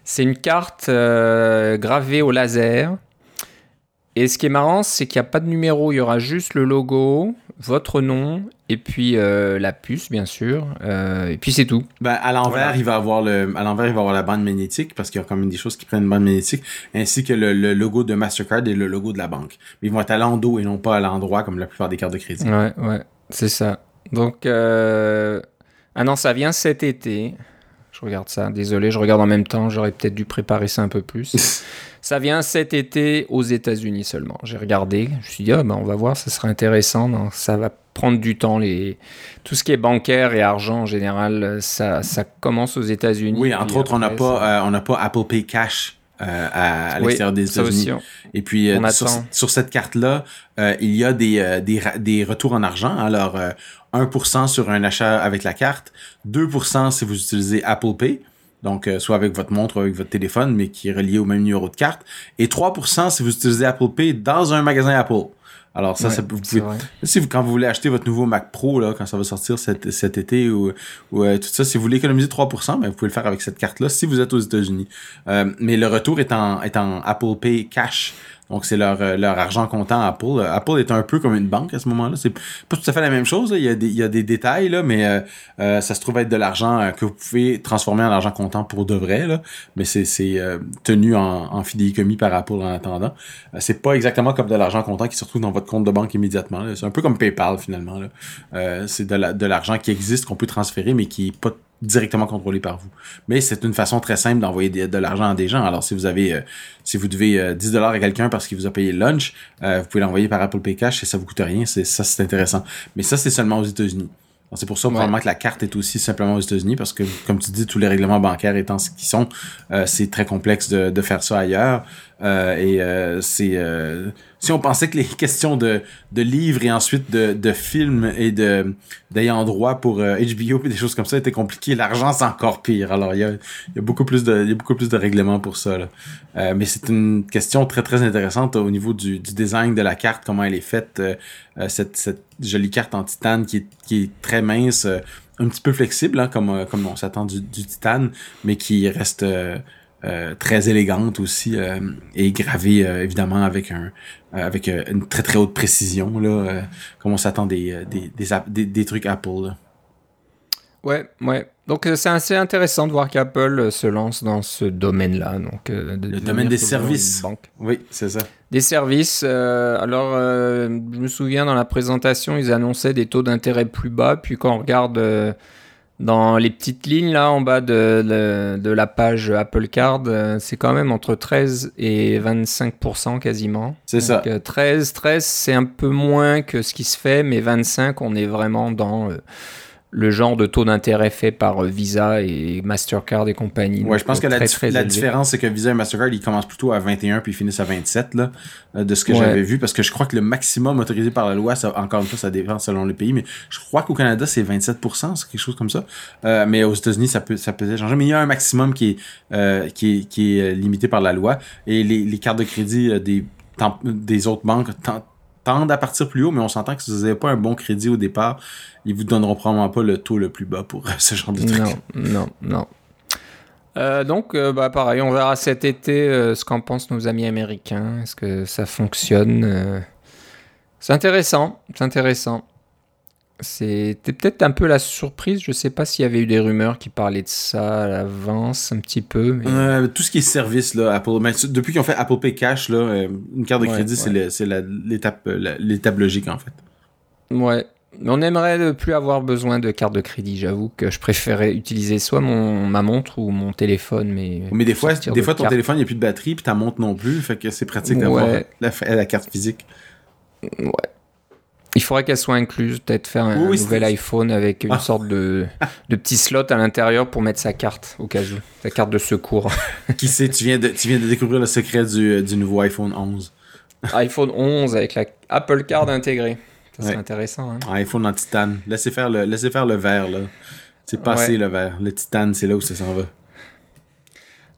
c'est une carte euh, gravée au laser. Et ce qui est marrant, c'est qu'il n'y a pas de numéro. Il y aura juste le logo, votre nom, et puis euh, la puce, bien sûr. et puis c'est tout. Ben, à l'envers, il va avoir le, à l'envers, il va avoir la bande magnétique parce qu'il y a quand même des choses qui prennent une bande magnétique, ainsi que le, logo de Mastercard et le logo de la banque. Mais ils vont être à l'endos et non pas à l'endroit comme la plupart des cartes de crédit. Ouais, ouais, c'est ça. Donc, ah non, ça vient cet été. Je regarde ça. Désolé, je regarde en même temps. J'aurais peut-être dû préparer ça un peu plus. ça vient cet été aux États-Unis seulement. J'ai regardé. Je me suis dit, ah, ben, on va voir, ça sera intéressant. Non, ça va prendre du temps. Les... Tout ce qui est bancaire et argent en général, ça, ça commence aux États-Unis. Oui, entre autres, on n'a pas, euh, pas Apple Pay Cash. Euh, à, l'extérieur des États-Unis. Et puis euh, sur, sur, cette carte-là, il y a des, des, des, retours en argent. Alors, 1% sur un achat avec la carte, 2% si vous utilisez Apple Pay, donc euh, soit avec votre montre ou avec votre téléphone, mais qui est relié au même numéro de carte, et 3% si vous utilisez Apple Pay dans un magasin Apple. Alors ça, ça vous pouvez, si vous, quand vous voulez acheter votre nouveau Mac Pro là, quand ça va sortir cet, cet été ou, ou euh, tout ça, si vous voulez économiser 3%, ben, vous pouvez le faire avec cette carte-là si vous êtes aux États-Unis. Euh, mais le retour est en, est en Apple Pay Cash. Donc, c'est leur, euh, leur argent comptant Apple. Apple est un peu comme une banque à ce moment-là. C'est pas tout à fait la même chose. Il, y a des, il y a des détails, là, mais euh, euh, ça se trouve être de l'argent que vous pouvez transformer en argent comptant pour de vrai. Là. Mais c'est, c'est tenu en, en fidéicommis par Apple en attendant. c'est pas exactement comme de l'argent comptant qui se retrouve dans votre compte de banque immédiatement. C'est un peu comme PayPal finalement. C'est de l'argent qui existe, qu'on peut transférer, mais qui est pas directement contrôlé par vous. Mais c'est une façon très simple d'envoyer de, l'argent à des gens. Alors si vous avez, euh, si vous devez 10 euh, dollars à quelqu'un parce qu'il vous a payé le lunch, euh, vous pouvez l'envoyer par Apple Pay Cash et ça vous coûte rien. C'est ça, c'est intéressant. Mais ça, c'est seulement aux États-Unis. C'est pour ça probablement que la carte est aussi simplement aux États-Unis parce que, comme tu dis, tous les règlements bancaires étant ce qu'ils sont, c'est très complexe de, de, faire ça ailleurs. Et c'est si on pensait que les questions de, de livres et ensuite de, de films et de d'ayant droit pour HBO euh, et des choses comme ça étaient compliquées, l'argent c'est encore pire. Alors il y a, y a beaucoup plus de y a beaucoup plus de règlements pour ça. Là. Euh, mais c'est une question très très intéressante au niveau du, du design de la carte, comment elle est faite, euh, cette, cette jolie carte en titane qui est, qui est très mince, un petit peu flexible hein, comme comme on s'attend du, du, titane, mais qui reste euh, très élégante aussi euh, et gravée euh, évidemment avec un avec une très très haute précision là comme on s'attend des des, des, des, trucs Apple là. Ouais, ouais. Donc c'est assez intéressant de voir qu'Apple se lance dans ce domaine-là. Donc, le domaine des services. Oui, c'est ça. Des services. alors, je me souviens dans la présentation, ils annonçaient des taux d'intérêt plus bas. Puis quand on regarde dans les petites lignes là en bas de, de, la page Apple Card, euh, c'est quand même entre 13 et 25% quasiment. C'est ça. 13, 13 c'est un peu moins que ce qui se fait, mais 25 on est vraiment dans euh, le genre de taux d'intérêt fait par euh, Visa et Mastercard et compagnie. Ouais, je pense que la, la différence, c'est que Visa et Mastercard, ils commencent plutôt à 21 puis ils finissent à 27, là, euh, de ce que j'avais vu, parce que je crois que le maximum autorisé par la loi, ça, encore une fois, ça dépend selon les pays, mais je crois qu'au Canada, c'est 27%, c'est quelque chose comme ça. Euh, mais aux États-Unis, ça peut, ça peut changer. Mais il y a un maximum qui est, qui est, qui est limité par la loi. Et les, les cartes de crédit des, des autres banques tendent à partir plus haut, mais on s'entend que si vous n'avez pas un bon crédit au départ, ils vous donneront probablement pas le taux le plus bas pour ce genre de truc. Non, non, non. Euh, donc, euh, bah, pareil, on verra cet été euh, ce qu'en pensent nos amis américains. Est-ce que ça fonctionne C'est intéressant, c'est intéressant. C'était peut-être un peu la surprise. Je ne sais pas s'il y avait eu des rumeurs qui parlaient de ça à l'avance, un petit peu. tout ce qui est service, là, Apple, depuis qu'ils ont fait Apple Pay Cash, là, une carte de crédit, c'est l'étape logique, en fait. Ouais, on aimerait ne plus avoir besoin de carte de crédit. J'avoue que je préférais utiliser soit mon, ma montre ou mon téléphone. Mais, mais des fois, des fois ton téléphone, il n'y a plus de batterie, puis ta montre non plus. Fait que c'est pratique d'avoir la, carte physique. Ouais. Il faudrait qu'elle soit incluse, peut-être faire un nouvel iPhone avec une ah. sorte de, de petit slot à l'intérieur pour mettre sa carte, au cas où. Sa carte de secours. Qui sait, tu viens de, tu viens de découvrir le secret du, du nouveau iPhone 11. iPhone 11 avec la Apple Card intégrée. C'est intéressant. Hein? iPhone en titane. Laissez faire le, laissez faire le verre, là. C'est passé le verre. Le titane, c'est là où ça s'en va.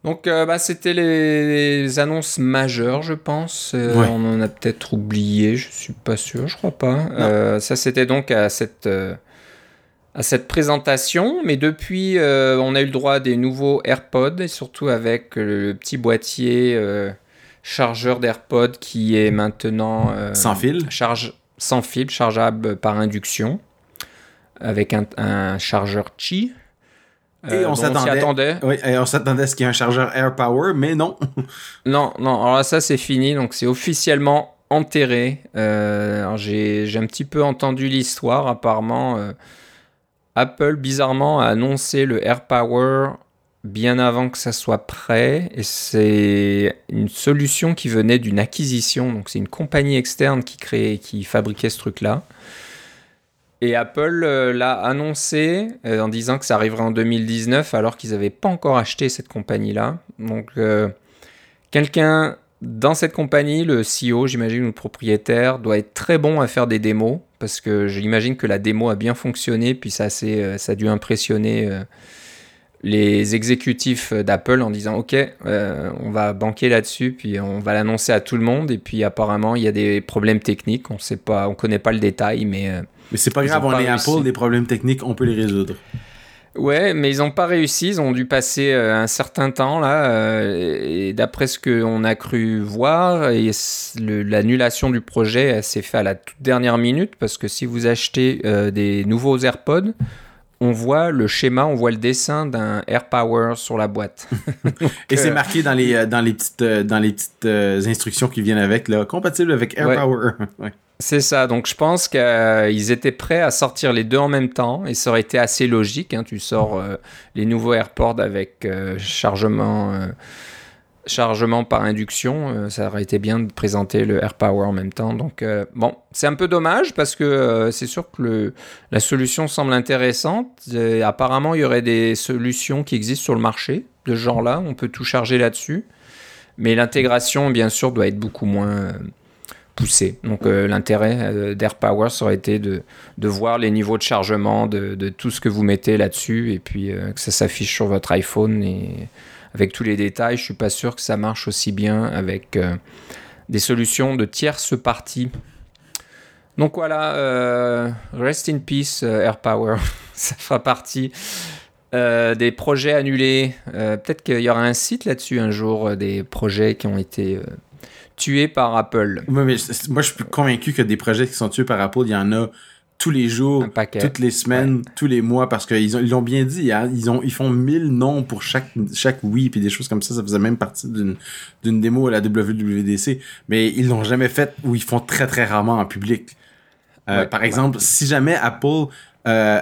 Donc, euh, bah, c'était les, annonces majeures, je pense. Euh, on en a peut-être oublié, je suis pas sûr, je crois pas. Euh, ça, c'était donc à cette, à cette présentation. Mais depuis, on a eu le droit à des nouveaux AirPods, et surtout avec le petit boîtier chargeur d'AirPods qui est maintenant. Sans fil charge, sans fil, chargeable par induction, avec un, chargeur Qi. Et euh, on s'attendait. Oui, et on s'attendait à ce qu'il y ait un chargeur Air Power, mais non. non, non. Alors là, ça c'est fini, donc c'est officiellement enterré. Euh, j'ai un petit peu entendu l'histoire. Apparemment, euh, Apple bizarrement a annoncé le Air Power bien avant que ça soit prêt. Et c'est une solution qui venait d'une acquisition. Donc c'est une compagnie externe qui créait, qui fabriquait ce truc-là. Et Apple euh, l'a annoncé euh, en disant que ça arriverait en 2019 alors qu'ils n'avaient pas encore acheté cette compagnie-là. Donc euh, quelqu'un dans cette compagnie, le CEO, j'imagine, le propriétaire, doit être très bon à faire des démos parce que j'imagine que la démo a bien fonctionné, puis ça, ça a dû impressionner les exécutifs d'Apple en disant ok on va banquer là-dessus puis on va l'annoncer à tout le monde et puis apparemment il y a des problèmes techniques on sait pas on connaît pas le détail mais mais c'est pas grave on est Apple des problèmes techniques on peut les résoudre ouais mais ils ont pas réussi ils ont dû passer euh, un certain temps là et d'après ce qu'on a cru voir l'annulation du projet s'est faite à la toute dernière minute parce que si vous achetez des nouveaux AirPods on voit le schéma, on voit le dessin d'un Air Power sur la boîte. Et c'est marqué dans les, euh, dans les petites, euh, dans les petites euh, instructions qui viennent avec, là, compatible avec Air Power. C'est ça, donc je pense qu'ils étaient prêts à sortir les deux en même temps et ça aurait été assez logique. Hein. Tu sors les nouveaux AirPods avec chargement chargement par induction, euh, ça aurait été bien de présenter le Air Power en même temps. Donc euh, bon, c'est un peu dommage parce que euh, c'est sûr que la solution semble intéressante. apparemment, il y aurait des solutions qui existent sur le marché de ce genre-là. On peut tout charger là-dessus, mais l'intégration, bien sûr, doit être beaucoup moins poussée. Donc l'intérêt d'Air Power, aurait été de, voir les niveaux de chargement de, tout ce que vous mettez là-dessus et puis que ça s'affiche sur votre iPhone et avec tous les détails. Je suis pas sûr que ça marche aussi bien avec euh, des solutions de tierces parties. Donc voilà, euh, rest in peace euh, Air Power. ça fera partie des projets annulés. Peut-être qu'il y aura un site là-dessus un jour, des projets qui ont été tués par Apple. moi, je suis convaincu que des projets qui sont tués par Apple, il y en a tous les jours, toutes les semaines, tous les mois, parce qu'ils ils l'ont bien dit, hein, ils, ont, ils font 1000 noms pour chaque, chaque oui, puis des choses comme ça, ça faisait même partie d'une, d'une démo à la WWDC, mais ils l'ont jamais fait ou ils font très très rarement en public. Euh, par exemple, si jamais Apple euh,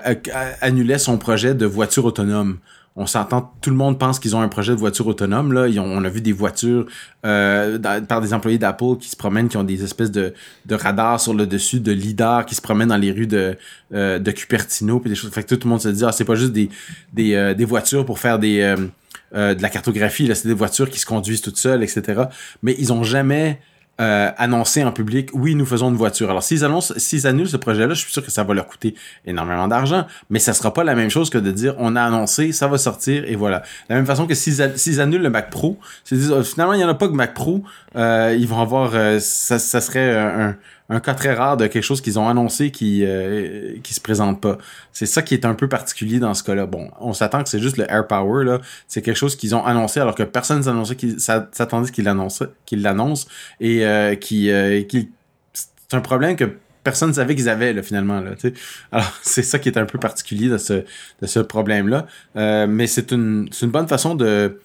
annulait son projet de voiture autonome, on s'entend, tout le monde pense qu'ils ont un projet de voiture autonome. Là. on a vu des voitures euh, par des employés d'Apple qui se promènent, qui ont des espèces de, radars sur le dessus, de lidar qui se promènent dans les rues de, euh, Cupertino, puis des choses. Tout le monde se dit, ah, c'est pas juste des, euh, voitures pour faire de la cartographie, là, c'est des voitures qui se conduisent toutes seules, etc. Mais ils ont jamais euh, annoncer en public, oui, nous faisons une voiture. Alors, s'ils annoncent, s'ils annulent ce projet-là, je suis sûr que ça va leur coûter énormément d'argent, mais ça sera pas la même chose que de dire, on a annoncé, ça va sortir, et voilà. De la même façon que s'ils, annulent le Mac Pro, dire, finalement, il y en a pas que Mac Pro, euh, ils vont avoir, euh, ça serait un, un cas très rare de quelque chose qu'ils ont annoncé qui euh, qui se présente pas. C'est ça qui est un peu particulier dans ce cas-là. Bon, on s'attend que c'est juste le Air Power là, c'est quelque chose qu'ils ont annoncé alors que personne s'annonçait qu'ils s'attendait qu'ils l'annoncent qu'ils l'annoncent et euh, qui, euh, c'est un problème que personne ne savait qu'ils avaient finalement là, Alors c'est ça qui est un peu particulier de ce de ce problème là, euh, mais c'est une c'est une bonne façon de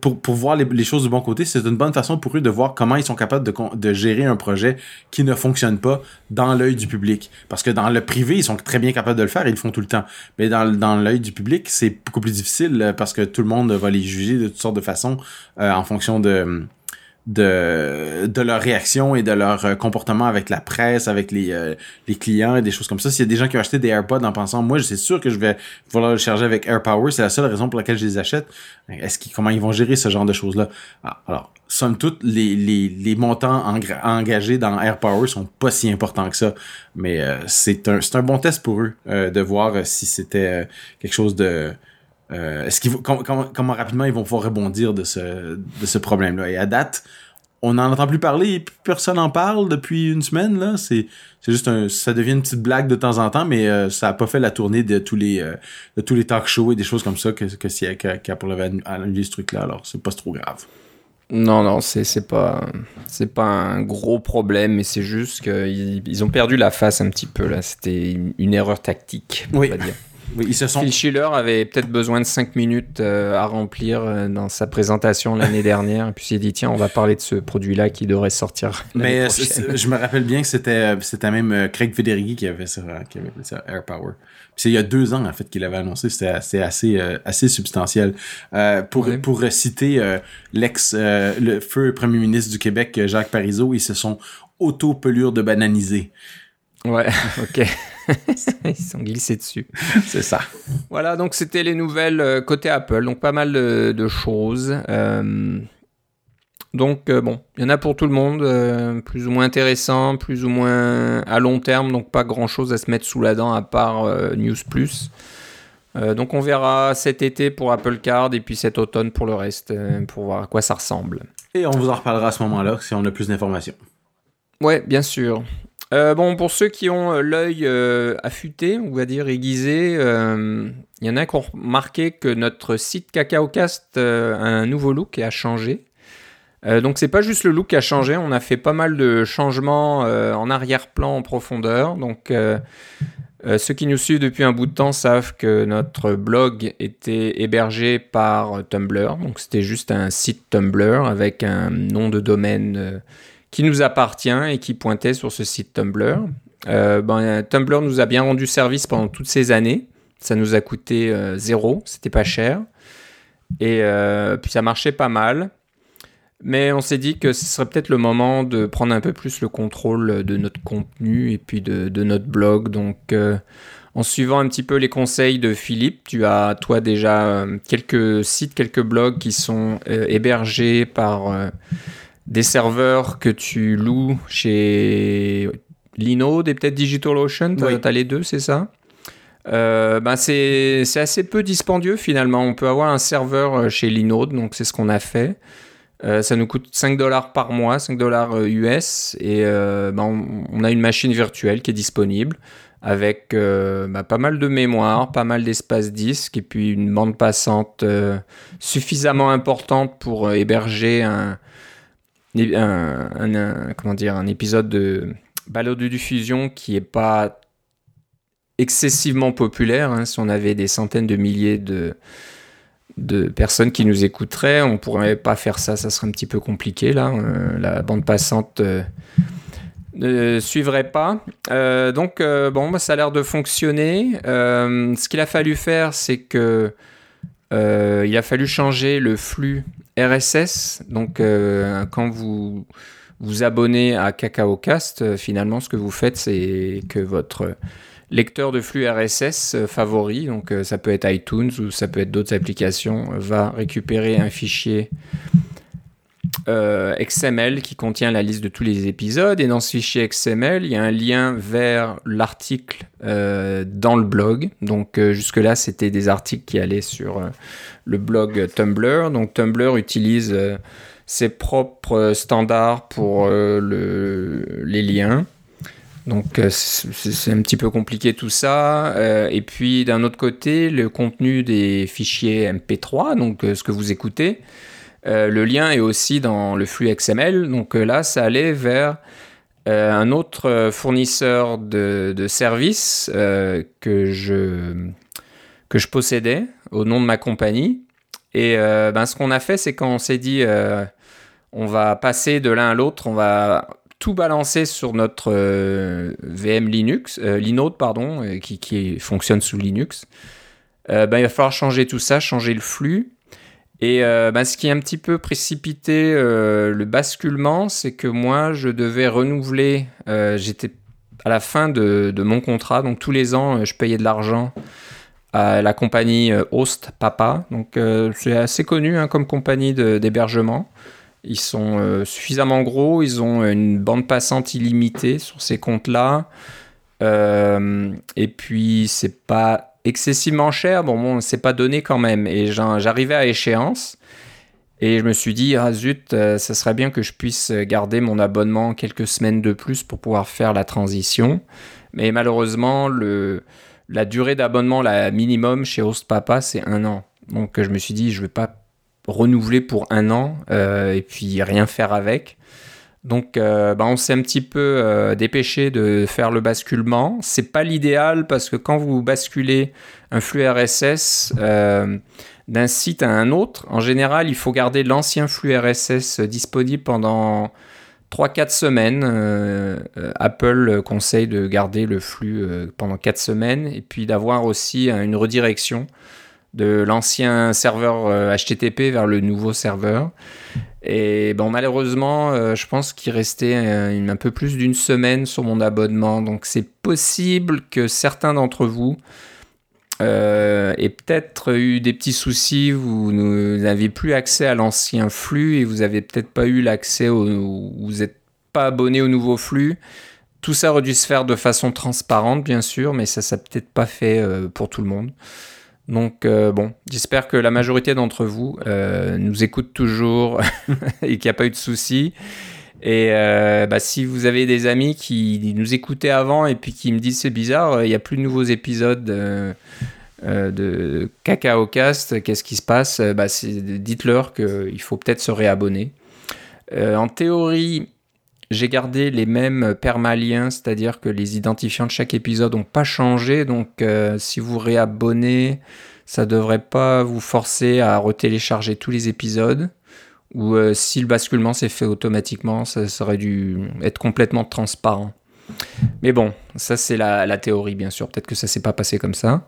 pour, pour voir les, choses du bon côté, c'est une bonne façon pour eux de voir comment ils sont capables de, de gérer un projet qui ne fonctionne pas dans l'œil du public. Parce que dans le privé, ils sont très bien capables de le faire, ils le font tout le temps. Mais dans, dans l'œil du public, c'est beaucoup plus difficile euh, parce que tout le monde va les juger de toutes sortes de façons euh, en fonction de de, de leur réaction et de leur euh, comportement avec la presse, avec les, euh, les clients et des choses comme ça. S'il y a des gens qui ont acheté des AirPods en pensant, moi, c'est sûr que je vais vouloir le charger avec AirPower, c'est la seule raison pour laquelle je les achète. Est-ce qu'ils, comment ils vont gérer ce genre de choses-là? Ah, alors, somme toute, les, les, montants engagés dans AirPower sont pas si importants que ça. Mais euh, c'est un, c'est un bon test pour eux de voir si c'était quelque chose de... est-ce qu'ils comment, comment, rapidement ils vont pouvoir rebondir de ce, de ce problème-là? Et à date, on n'en entend plus parler et personne n'en parle depuis une semaine là. C'est c'est juste un ça devient une petite blague de temps en temps mais euh, ça a pas fait la tournée de tous les euh, de tous les talk shows et des choses comme ça que que si qu'Apple avait annulé ce truc là alors c'est pas trop grave. Non non c'est c'est pas c'est pas un gros problème mais c'est juste qu'ils ils ont perdu la face un petit peu là. C'était une, erreur tactique on va dire oui, ils se sont... Phil Schiller avait peut-être besoin de 5 minutes euh, à remplir euh, dans sa présentation l'année dernière. Et puis il s'est dit, tiens, on va parler de ce produit-là qui devrait sortir. Mais euh, je me rappelle bien que c'était, c'était même Craig Federighi qui avait ça, qui avait ça Air Power. Puis c'est il y a deux ans, en fait, qu'il avait annoncé. C'était assez, assez, assez substantiel. pour, pour citer l'ex, le feu premier ministre du Québec, Jacques Parizeau, ils se sont auto-pelures de bananiser. Ouais, ok. Ils sont glissés dessus. C'est ça. Voilà, donc c'était les nouvelles euh, côté Apple. Donc pas mal de, choses. Euh, donc euh, bon, il y en a pour tout le monde, plus ou moins intéressant, plus ou moins à long terme, donc pas grand chose à se mettre sous la dent à part News Plus. donc on verra cet été pour Apple Card et puis cet automne pour le reste, pour voir à quoi ça ressemble. Et on vous en reparlera à ce moment-là si on a plus d'informations. Ouais, bien sûr. Euh, bon, pour ceux qui ont euh, l'œil euh, affûté, on va dire aiguisé, il y en a qui ont remarqué que notre site CacaoCast a un nouveau look et a changé. donc c'est pas juste le look qui a changé, on a fait pas mal de changements en arrière-plan, en profondeur. Donc ceux qui nous suivent depuis un bout de temps savent que notre blog était hébergé par Tumblr. Donc c'était juste un site Tumblr avec un nom de domaine qui nous appartient et qui pointait sur ce site Tumblr. Euh, ben, Tumblr nous a bien rendu service pendant toutes ces années. Ça nous a coûté euh, zéro, c'était pas cher. Et euh, puis ça marchait pas mal. Mais on s'est dit que ce serait peut-être le moment de prendre un peu plus le contrôle de notre contenu et puis de, de notre blog. Donc en suivant un petit peu les conseils de Philippe, tu as toi déjà quelques sites, quelques blogs qui sont hébergés par des serveurs que tu loues chez Linode et peut-être DigitalOcean, tu as, les deux, c'est ça? Euh, ben c'est assez peu dispendieux finalement. On peut avoir un serveur euh, chez Linode, donc c'est ce qu'on a fait. Euh, ça nous coûte 5 dollars par mois, 5 dollars US, et ben on, a une machine virtuelle qui est disponible avec ben pas mal de mémoire, pas mal d'espace disque, et puis une bande passante suffisamment importante pour héberger un, un, comment dire, un épisode de Ballot de diffusion qui est pas excessivement populaire. Hein. Si on avait des centaines de milliers de, personnes qui nous écouteraient, on pourrait pas faire ça, ça serait un petit peu compliqué. Euh, la bande passante euh, ne suivrait pas. Euh, donc bon, bah, ça a l'air de fonctionner. ce qu'il a fallu faire, c'est que il a fallu changer le flux RSS. Donc quand vous vous abonnez à CacaoCast, finalement, ce que vous faites, c'est que votre lecteur de flux RSS euh, favori, donc euh, ça peut être iTunes ou ça peut être d'autres applications, euh, va récupérer un fichier XML qui contient la liste de tous les épisodes. Et dans ce fichier XML, il y a un lien vers l'article dans le blog. Donc jusque-là, c'était des articles qui allaient sur le blog Tumblr. Donc Tumblr utilise ses propres standards pour les liens. Donc euh, c'est un petit peu compliqué tout ça. Euh, et puis d'un autre côté, le contenu des fichiers MP3, donc euh, ce que vous écoutez, le lien est aussi dans le flux XML. Donc là, ça allait vers un autre fournisseur de, services que, je, possédais au nom de ma compagnie. Et ben, ce qu'on a fait, c'est quand on s'est dit on va passer de l'un à l'autre, on va tout balancer sur notre euh, VM Linux, euh, Linode, pardon, euh, qui, fonctionne sous Linux, ben, il va falloir changer tout ça, changer le flux. Et ben, ce qui est un petit peu précipité le basculement, c'est que moi, je devais renouveler, j'étais à la fin de, mon contrat, donc tous les ans, je payais de l'argent à la compagnie Host Papa. Donc c'est assez connu hein, comme compagnie d'hébergement. Ils sont euh, suffisamment gros, ils ont une bande passante illimitée sur ces comptes-là. Euh, et puis, c'est pas excessivement cher. Bon, bon c'est pas donné quand même. Et j'arrivais à échéance. Et je me suis dit, ah zut, euh, ça serait bien que je puisse garder mon abonnement quelques semaines de plus pour pouvoir faire la transition. Mais malheureusement, le, la durée d'abonnement, la minimum chez Hostpapa, c'est un an. Donc je me suis dit, je vais pas renouveler pour un an euh, et puis rien faire avec. Donc, euh, bah, on s'est un petit peu euh, dépêché de faire le basculement. C'est pas l'idéal parce que quand vous basculez un flux RSS d'un site à un autre, en général, il faut garder l'ancien flux RSS disponible pendant 3-4 semaines. Apple conseille de garder le flux pendant 4 semaines et puis d'avoir aussi une redirection de l'ancien serveur HTTP euh, vers le nouveau serveur. Et bon, malheureusement, euh, je pense qu'il restait un, peu plus d'une semaine sur mon abonnement. Donc c'est possible que certains d'entre vous euh, aient peut-être eu des petits soucis. Vous n'avez plus accès à l'ancien flux et vous n'avez peut-être pas eu l'accès au. Vous n'êtes pas abonné au nouveau flux. Tout ça aurait dû se faire de façon transparente, bien sûr, mais ça s'est peut-être pas fait pour tout le monde. Donc euh, bon, j'espère que la majorité d'entre vous euh, nous écoute toujours et qu'il n'y a pas eu de soucis. Et euh, bah, si vous avez des amis qui nous écoutaient avant et puis qui me disent c'est bizarre, il n'y a plus de nouveaux épisodes de Cacao Cast, qu'est-ce qui se passe? Bah, Dites-leur qu'il faut peut-être se réabonner. en théorie, j'ai gardé les mêmes permaliens, c'est-à-dire que les identifiants de chaque épisode n'ont pas changé. Donc, euh, si vous réabonnez, ça ne devrait pas vous forcer à retélécharger tous les épisodes. Ou euh, si le basculement s'est fait automatiquement, ça aurait dû être complètement transparent. Mais bon, ça c'est la, théorie bien sûr. Peut-être que ça s'est pas passé comme ça.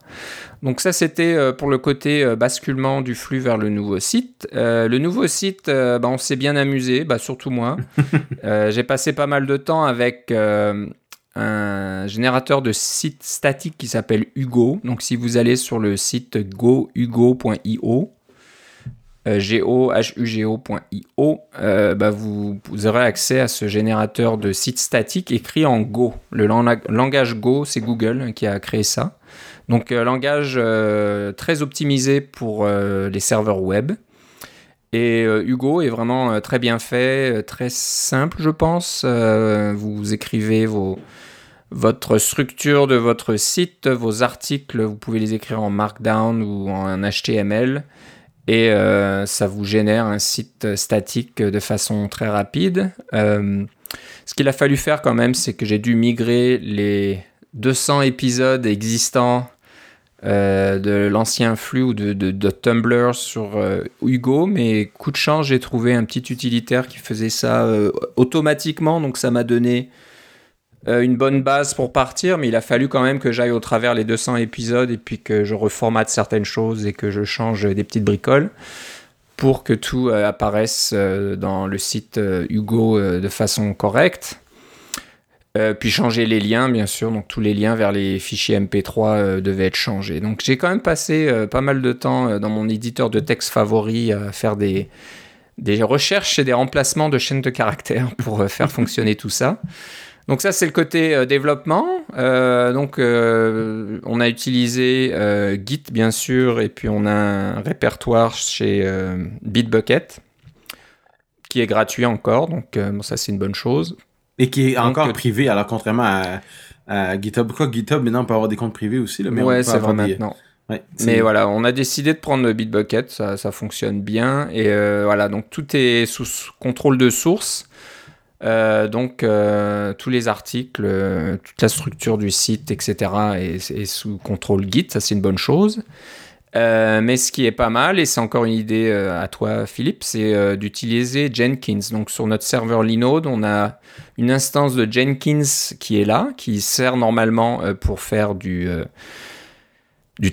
Donc ça c'était euh, pour le côté euh, basculement du flux vers le nouveau site. Euh, le nouveau site, bah, on s'est bien amusé, bah, surtout moi. J'ai passé pas mal de temps avec un générateur de site statique qui s'appelle Hugo. Donc si vous allez sur le site gohugo.io, go.hugo.io, euh, bah vous, aurez accès à ce générateur de sites statiques écrit en Go. Le langage Go, c'est Google qui a créé ça. Donc, euh, langage euh, très optimisé pour les serveurs web. Et Hugo est vraiment très bien fait, très simple, je pense. vous écrivez votre structure de votre site, vos articles, vous pouvez les écrire en Markdown ou en HTML et euh, ça vous génère un site statique de façon très rapide. Euh, ce qu'il a fallu faire quand même, c'est que j'ai dû migrer les 200 épisodes existants euh, de l'ancien flux ou de, de, Tumblr sur Hugo, mais coup de chance, j'ai trouvé un petit utilitaire qui faisait ça automatiquement, donc ça m'a donné une bonne base pour partir, mais il a fallu quand même que j'aille au travers les 200 épisodes et puis que je reformate certaines choses et que je change des petites bricoles pour que tout apparaisse dans le site Hugo de façon correcte. Euh, puis changer les liens, bien sûr. Donc tous les liens vers les fichiers MP3 euh, devaient être changés. Donc j'ai quand même passé euh, pas mal de temps dans mon éditeur de texte favori à faire des recherches et des remplacements de chaînes de caractères pour faire fonctionner tout ça. Donc ça c'est le côté développement. donc on a utilisé Git bien sûr et puis on a un répertoire chez Bitbucket qui est gratuit encore. Donc bon, ça c'est une bonne chose. Et qui est encore privé, alors contrairement à, GitHub. Quoi, GitHub, maintenant, on peut avoir des comptes privés aussi. Là, mais ouais, c'est vrai maintenant. mais voilà, on a décidé de prendre le Bitbucket, ça, ça fonctionne bien. Et euh, voilà, donc tout est sous contrôle de source. Euh, donc euh, tous les articles, toute la structure du site, etc. est, sous contrôle Git, ça c'est une bonne chose. Euh, mais ce qui est pas mal, et c'est encore une idée euh, à toi Philippe, c'est euh, d'utiliser Jenkins. Donc sur notre serveur Linode, on a une instance de Jenkins qui est là, qui sert normalement pour faire du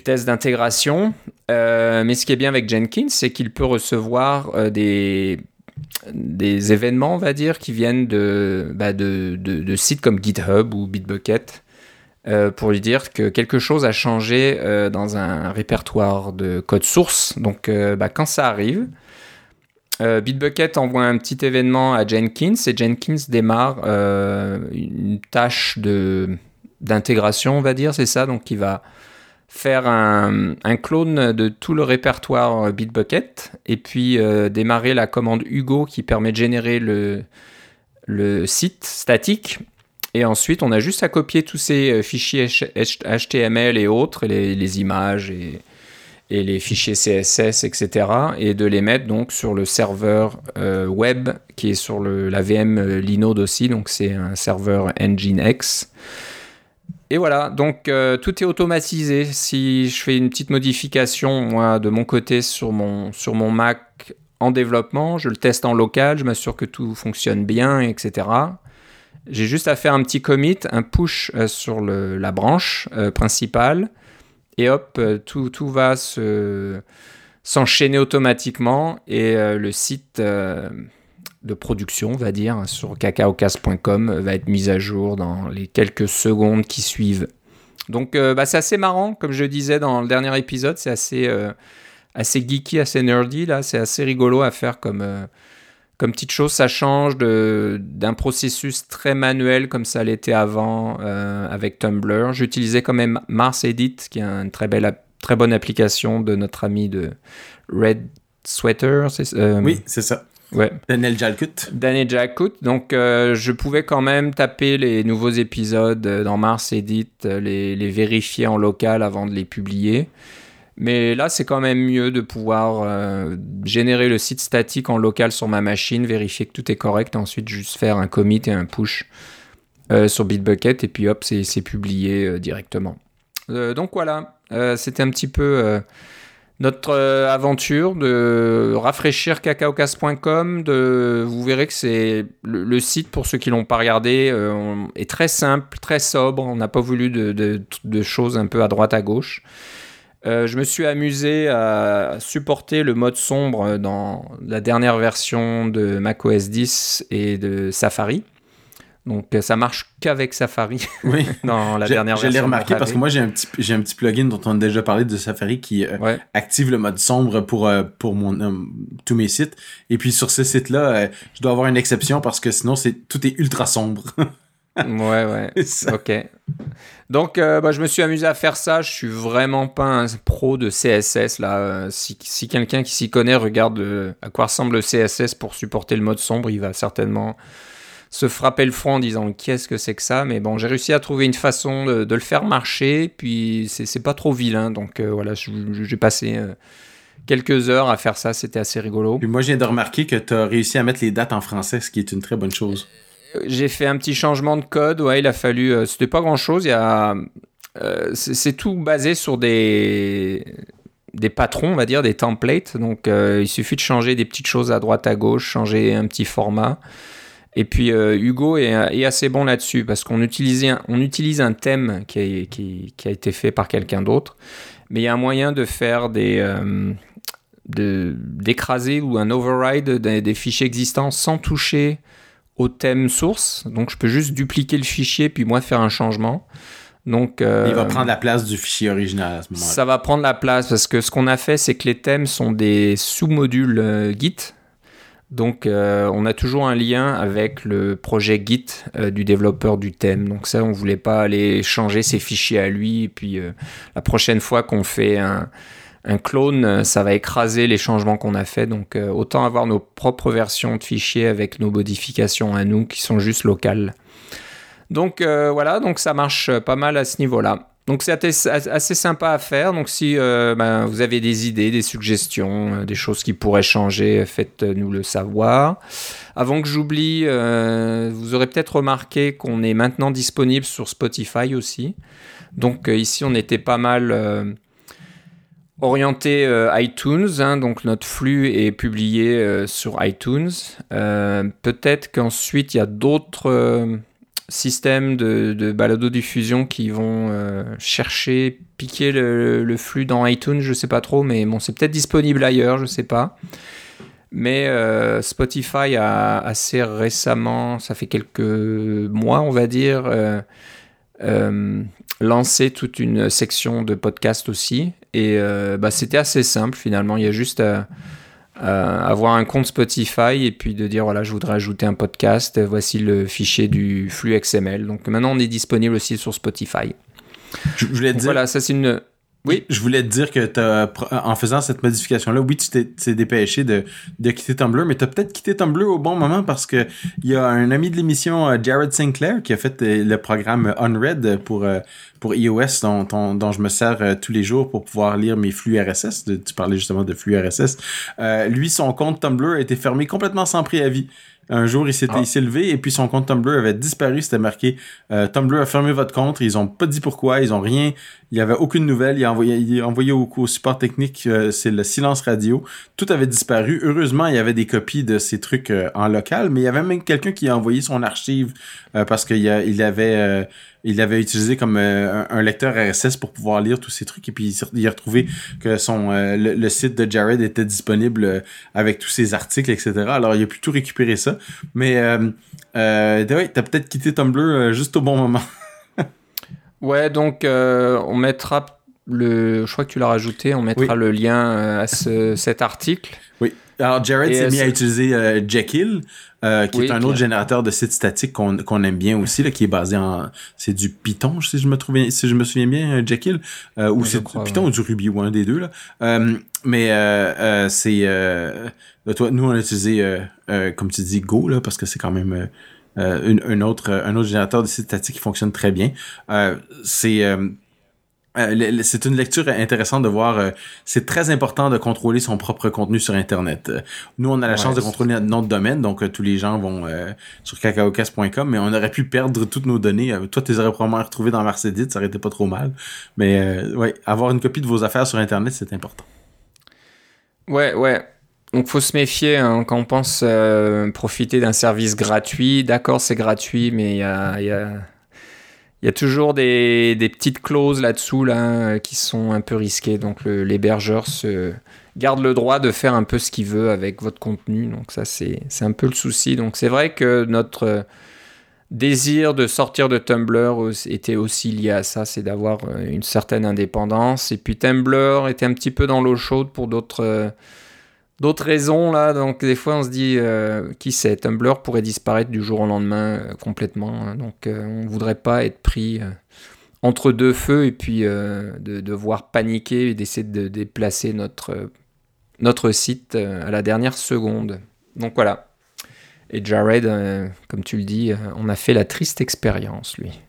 test d'intégration. mais ce qui est bien avec Jenkins, c'est qu'il peut recevoir des, des événements, on va dire, qui viennent de, bah, sites comme GitHub ou Bitbucket. Euh, pour lui dire que quelque chose a changé euh, dans un répertoire de code source. Donc euh, bah, quand ça arrive, Bitbucket envoie un petit événement à Jenkins et Jenkins démarre une tâche d'intégration, on va dire, c'est ça. Donc il va faire un, clone de tout le répertoire Bitbucket et puis démarrer la commande Hugo qui permet de générer le, site statique et ensuite, on a juste à copier tous ces euh, fichiers HTML et autres, les, images et, les fichiers CSS, etc. Et de les mettre donc sur le serveur euh, web qui est sur la VM euh, Linode aussi. Donc c'est un serveur Nginx. Et voilà, donc tout est automatisé. Si je fais une petite modification, moi, de mon côté, sur mon, Mac en développement, je le teste en local, je m'assure que tout fonctionne bien, etc. J'ai juste à faire un petit commit, un push euh, sur la branche euh, principale, et hop, euh, tout, tout va se, s'enchaîner automatiquement, et le site de production, on va dire, sur cacaocas.com va être mis à jour dans les quelques secondes qui suivent. Donc bah, c'est assez marrant, comme je disais dans le dernier épisode, c'est assez, assez geeky, assez nerdy, là, c'est assez rigolo à faire comme comme petite chose, ça change d'un processus très manuel comme ça l'était avant euh, avec Tumblr. J'utilisais quand même Mars Edit, qui est une très, belle, très bonne application de notre ami de Red Sweater. Euh, oui, c'est ça. Ouais. Daniel Jalkut. Daniel Jalkut. Donc, euh, je pouvais quand même taper les nouveaux épisodes dans Mars Edit, les, les vérifier en local avant de les publier. Mais là, c'est quand même mieux de pouvoir euh, générer le site statique en local sur ma machine, vérifier que tout est correct, et ensuite juste faire un commit et un push euh, sur Bitbucket, et puis hop, c'est publié euh, directement. donc voilà, c'était un petit peu notre aventure de rafraîchir cacaocas.com. Vous verrez que c'est le, site, pour ceux qui l'ont pas regardé, est très simple, très sobre. On n'a pas voulu de, de, choses un peu à droite à gauche. Euh, je me suis amusé à supporter le mode sombre dans la dernière version de macOS 10 et de Safari. Donc ça marche qu'avec Safari oui. dans la dernière version. Je l'ai remarqué parce que moi j'ai un petit j'ai un petit plugin dont on a déjà parlé de Safari qui euh, active le mode sombre pour euh, pour mon tous mes sites et puis sur ce site là je dois avoir une exception parce que sinon c'est tout est ultra sombre. ouais ouais. OK. Donc, euh, bah, je me suis amusé à faire ça. Je suis vraiment pas un pro de CSS là. Euh, si, quelqu'un qui s'y connaît regarde euh, à quoi ressemble le CSS pour supporter le mode sombre, il va certainement se frapper le front en disant qu'est-ce que c'est que ça? Mais bon, j'ai réussi à trouver une façon de, le faire marcher. Puis c'est pas trop vilain. Donc voilà, j'ai passé quelques heures à faire ça. C'était assez rigolo. Puis moi, je viens de remarquer que tu as réussi à mettre les dates en français, ce qui est une très bonne chose. j'ai fait un petit changement de code. Ouais, il a fallu. euh, C'était pas grand chose. Il y a. euh, c'est tout basé sur des des patrons, on va dire, des templates. Donc, euh, il suffit de changer des petites choses à droite, à gauche, changer un petit format. Et puis, euh, Hugo est, est assez bon là-dessus parce qu'on utilisait un- on utilise un thème qui a, qui, qui a été fait par quelqu'un d'autre. Mais il y a un moyen de faire des. euh, de- d'écraser ou un override des, des fichiers existants sans toucher au thème source. Donc, je peux juste dupliquer le fichier puis moi faire un changement. Donc, euh, Il va prendre la place du fichier original à ce moment-là. ça va prendre la place parce que ce qu'on a fait, c'est que les thèmes sont des sous-modules Git. Donc, euh, on a toujours un lien avec le projet Git euh, du développeur du thème. Donc, ça, on voulait pas aller changer ses fichiers à lui. Et puis, euh, la prochaine fois qu'on fait un, clone, ça va écraser les changements qu'on a fait. Donc, autant avoir nos propres versions de fichiers avec nos modifications à nous qui sont juste locales. Donc, voilà, donc ça marche pas mal à ce niveau-là. Donc c'est assez, sympa à faire. Donc si euh, ben, vous avez des idées, des suggestions, euh, des choses qui pourraient changer, euh, faites-nous le savoir. Avant que j'oublie, vous aurez peut-être remarqué qu'on est maintenant disponible sur Spotify aussi. Donc ici on était pas mal orienté iTunes. hein. donc notre flux est publié sur iTunes. Peut-être qu'ensuite il y a d'autres... systèmes de, balado-diffusion qui vont euh, chercher, piquer le, flux dans iTunes, je sais pas trop, mais bon, c'est peut-être disponible ailleurs, je sais pas. Mais euh, Spotify a assez récemment, ça fait quelques mois, on va dire, euh, lancé toute une section de podcast aussi. Et bah, c'était assez simple finalement. Il y a juste à avoir un compte Spotify et puis de dire voilà, je voudrais ajouter un podcast. Voici le fichier du flux XML. Donc maintenant, on est disponible aussi sur Spotify. Je voulais te dire, voilà, ça c'est une. Oui. Je voulais te dire que t'as, en faisant cette modification-là, oui, tu t'es, t'es dépêché de, de quitter Tumblr, mais t'as peut-être quitté Tumblr au bon moment parce que il y a un ami de l'émission, euh, Jared Sinclair, qui a fait euh, le programme Unread pour, euh, pour iOS dont, dont, dont je me sers euh, tous les jours pour pouvoir lire mes flux RSS. De- tu parlais justement de flux RSS. Euh, lui, son compte Tumblr a été fermé complètement sans préavis. Un jour, il s'était Ah. il s'est levé et puis son compte Tumblr avait disparu. C'était marqué euh, Tumblr a fermé votre compte. Ils ont pas dit pourquoi. Ils ont rien. Il y avait aucune nouvelle. Il a envoyé, il a envoyé au, support technique. euh, c'est le silence radio. Tout avait disparu. Heureusement, il y avait des copies de ces trucs euh, en local, mais il y avait même quelqu'un qui a envoyé son archive euh, parce qu'il il avait il avait utilisé comme un, lecteur RSS pour pouvoir lire tous ces trucs et puis il, a retrouvé que son le, site de Jared était disponible avec tous ses articles etc alors il a pu tout récupérer ça mais euh, ouais, t'as peut-être quitté Tumblr juste au bon moment Ouais, donc euh, on mettra le. Je crois que tu l'as rajouté. On mettra Oui. le lien euh, à ce- cet article. oui alors Jared s'est euh, mis à utiliser euh, Jekyll euh, qui Oui, est un autre générateur de sites statiques qu'on qu'on aime bien aussi là, qui est basé en c'est du Python si je me souviens si je me souviens bien Jekyll euh, ou c'est du Python ouais. ou du Ruby ou un des deux là mais c'est toi nous on a utilisé comme tu dis Go là parce que c'est quand même euh, euh, une- un autre un autre générateur de sites statiques qui fonctionne très bien Euh, c'est euh, euh, c'est une lecture intéressante de voir. euh, c'est très important de contrôler son propre contenu sur Internet. Euh, nous, on a la Ouais, chance de contrôler notre domaine, donc euh, tous les gens vont euh, sur cacaocast.com, mais on aurait pu perdre toutes nos données. Euh, toi, tu les aurais probablement retrouvées dans Mercedit, ça aurait été pas trop mal. Mais euh, ouais, avoir une copie de vos affaires sur Internet, c'est important. Ouais, ouais. Donc faut se méfier hein, quand on pense euh, profiter d'un service gratuit. D'accord, c'est gratuit, mais il y a, toujours des, petites clauses là-dessous là, euh, qui sont un peu risquées. Donc l'hébergeur se garde le droit de faire un peu ce qu'il veut avec votre contenu. Donc ça, c'est un peu le souci. Donc c'est vrai que notre euh, désir de sortir de Tumblr était aussi lié à ça, c'est d'avoir une certaine indépendance. Et puis Tumblr était un petit peu dans l'eau chaude pour d'autres d'autres raisons là. Donc des fois on se dit euh, qui sait, Tumblr pourrait disparaître du jour au lendemain euh, complètement. hein. Donc euh, on voudrait pas être pris euh, entre deux feux et puis de devoir paniquer et d'essayer de déplacer notre notre site à la dernière seconde. Donc voilà. Et Jared, comme tu le dis, on a fait la triste expérience, lui.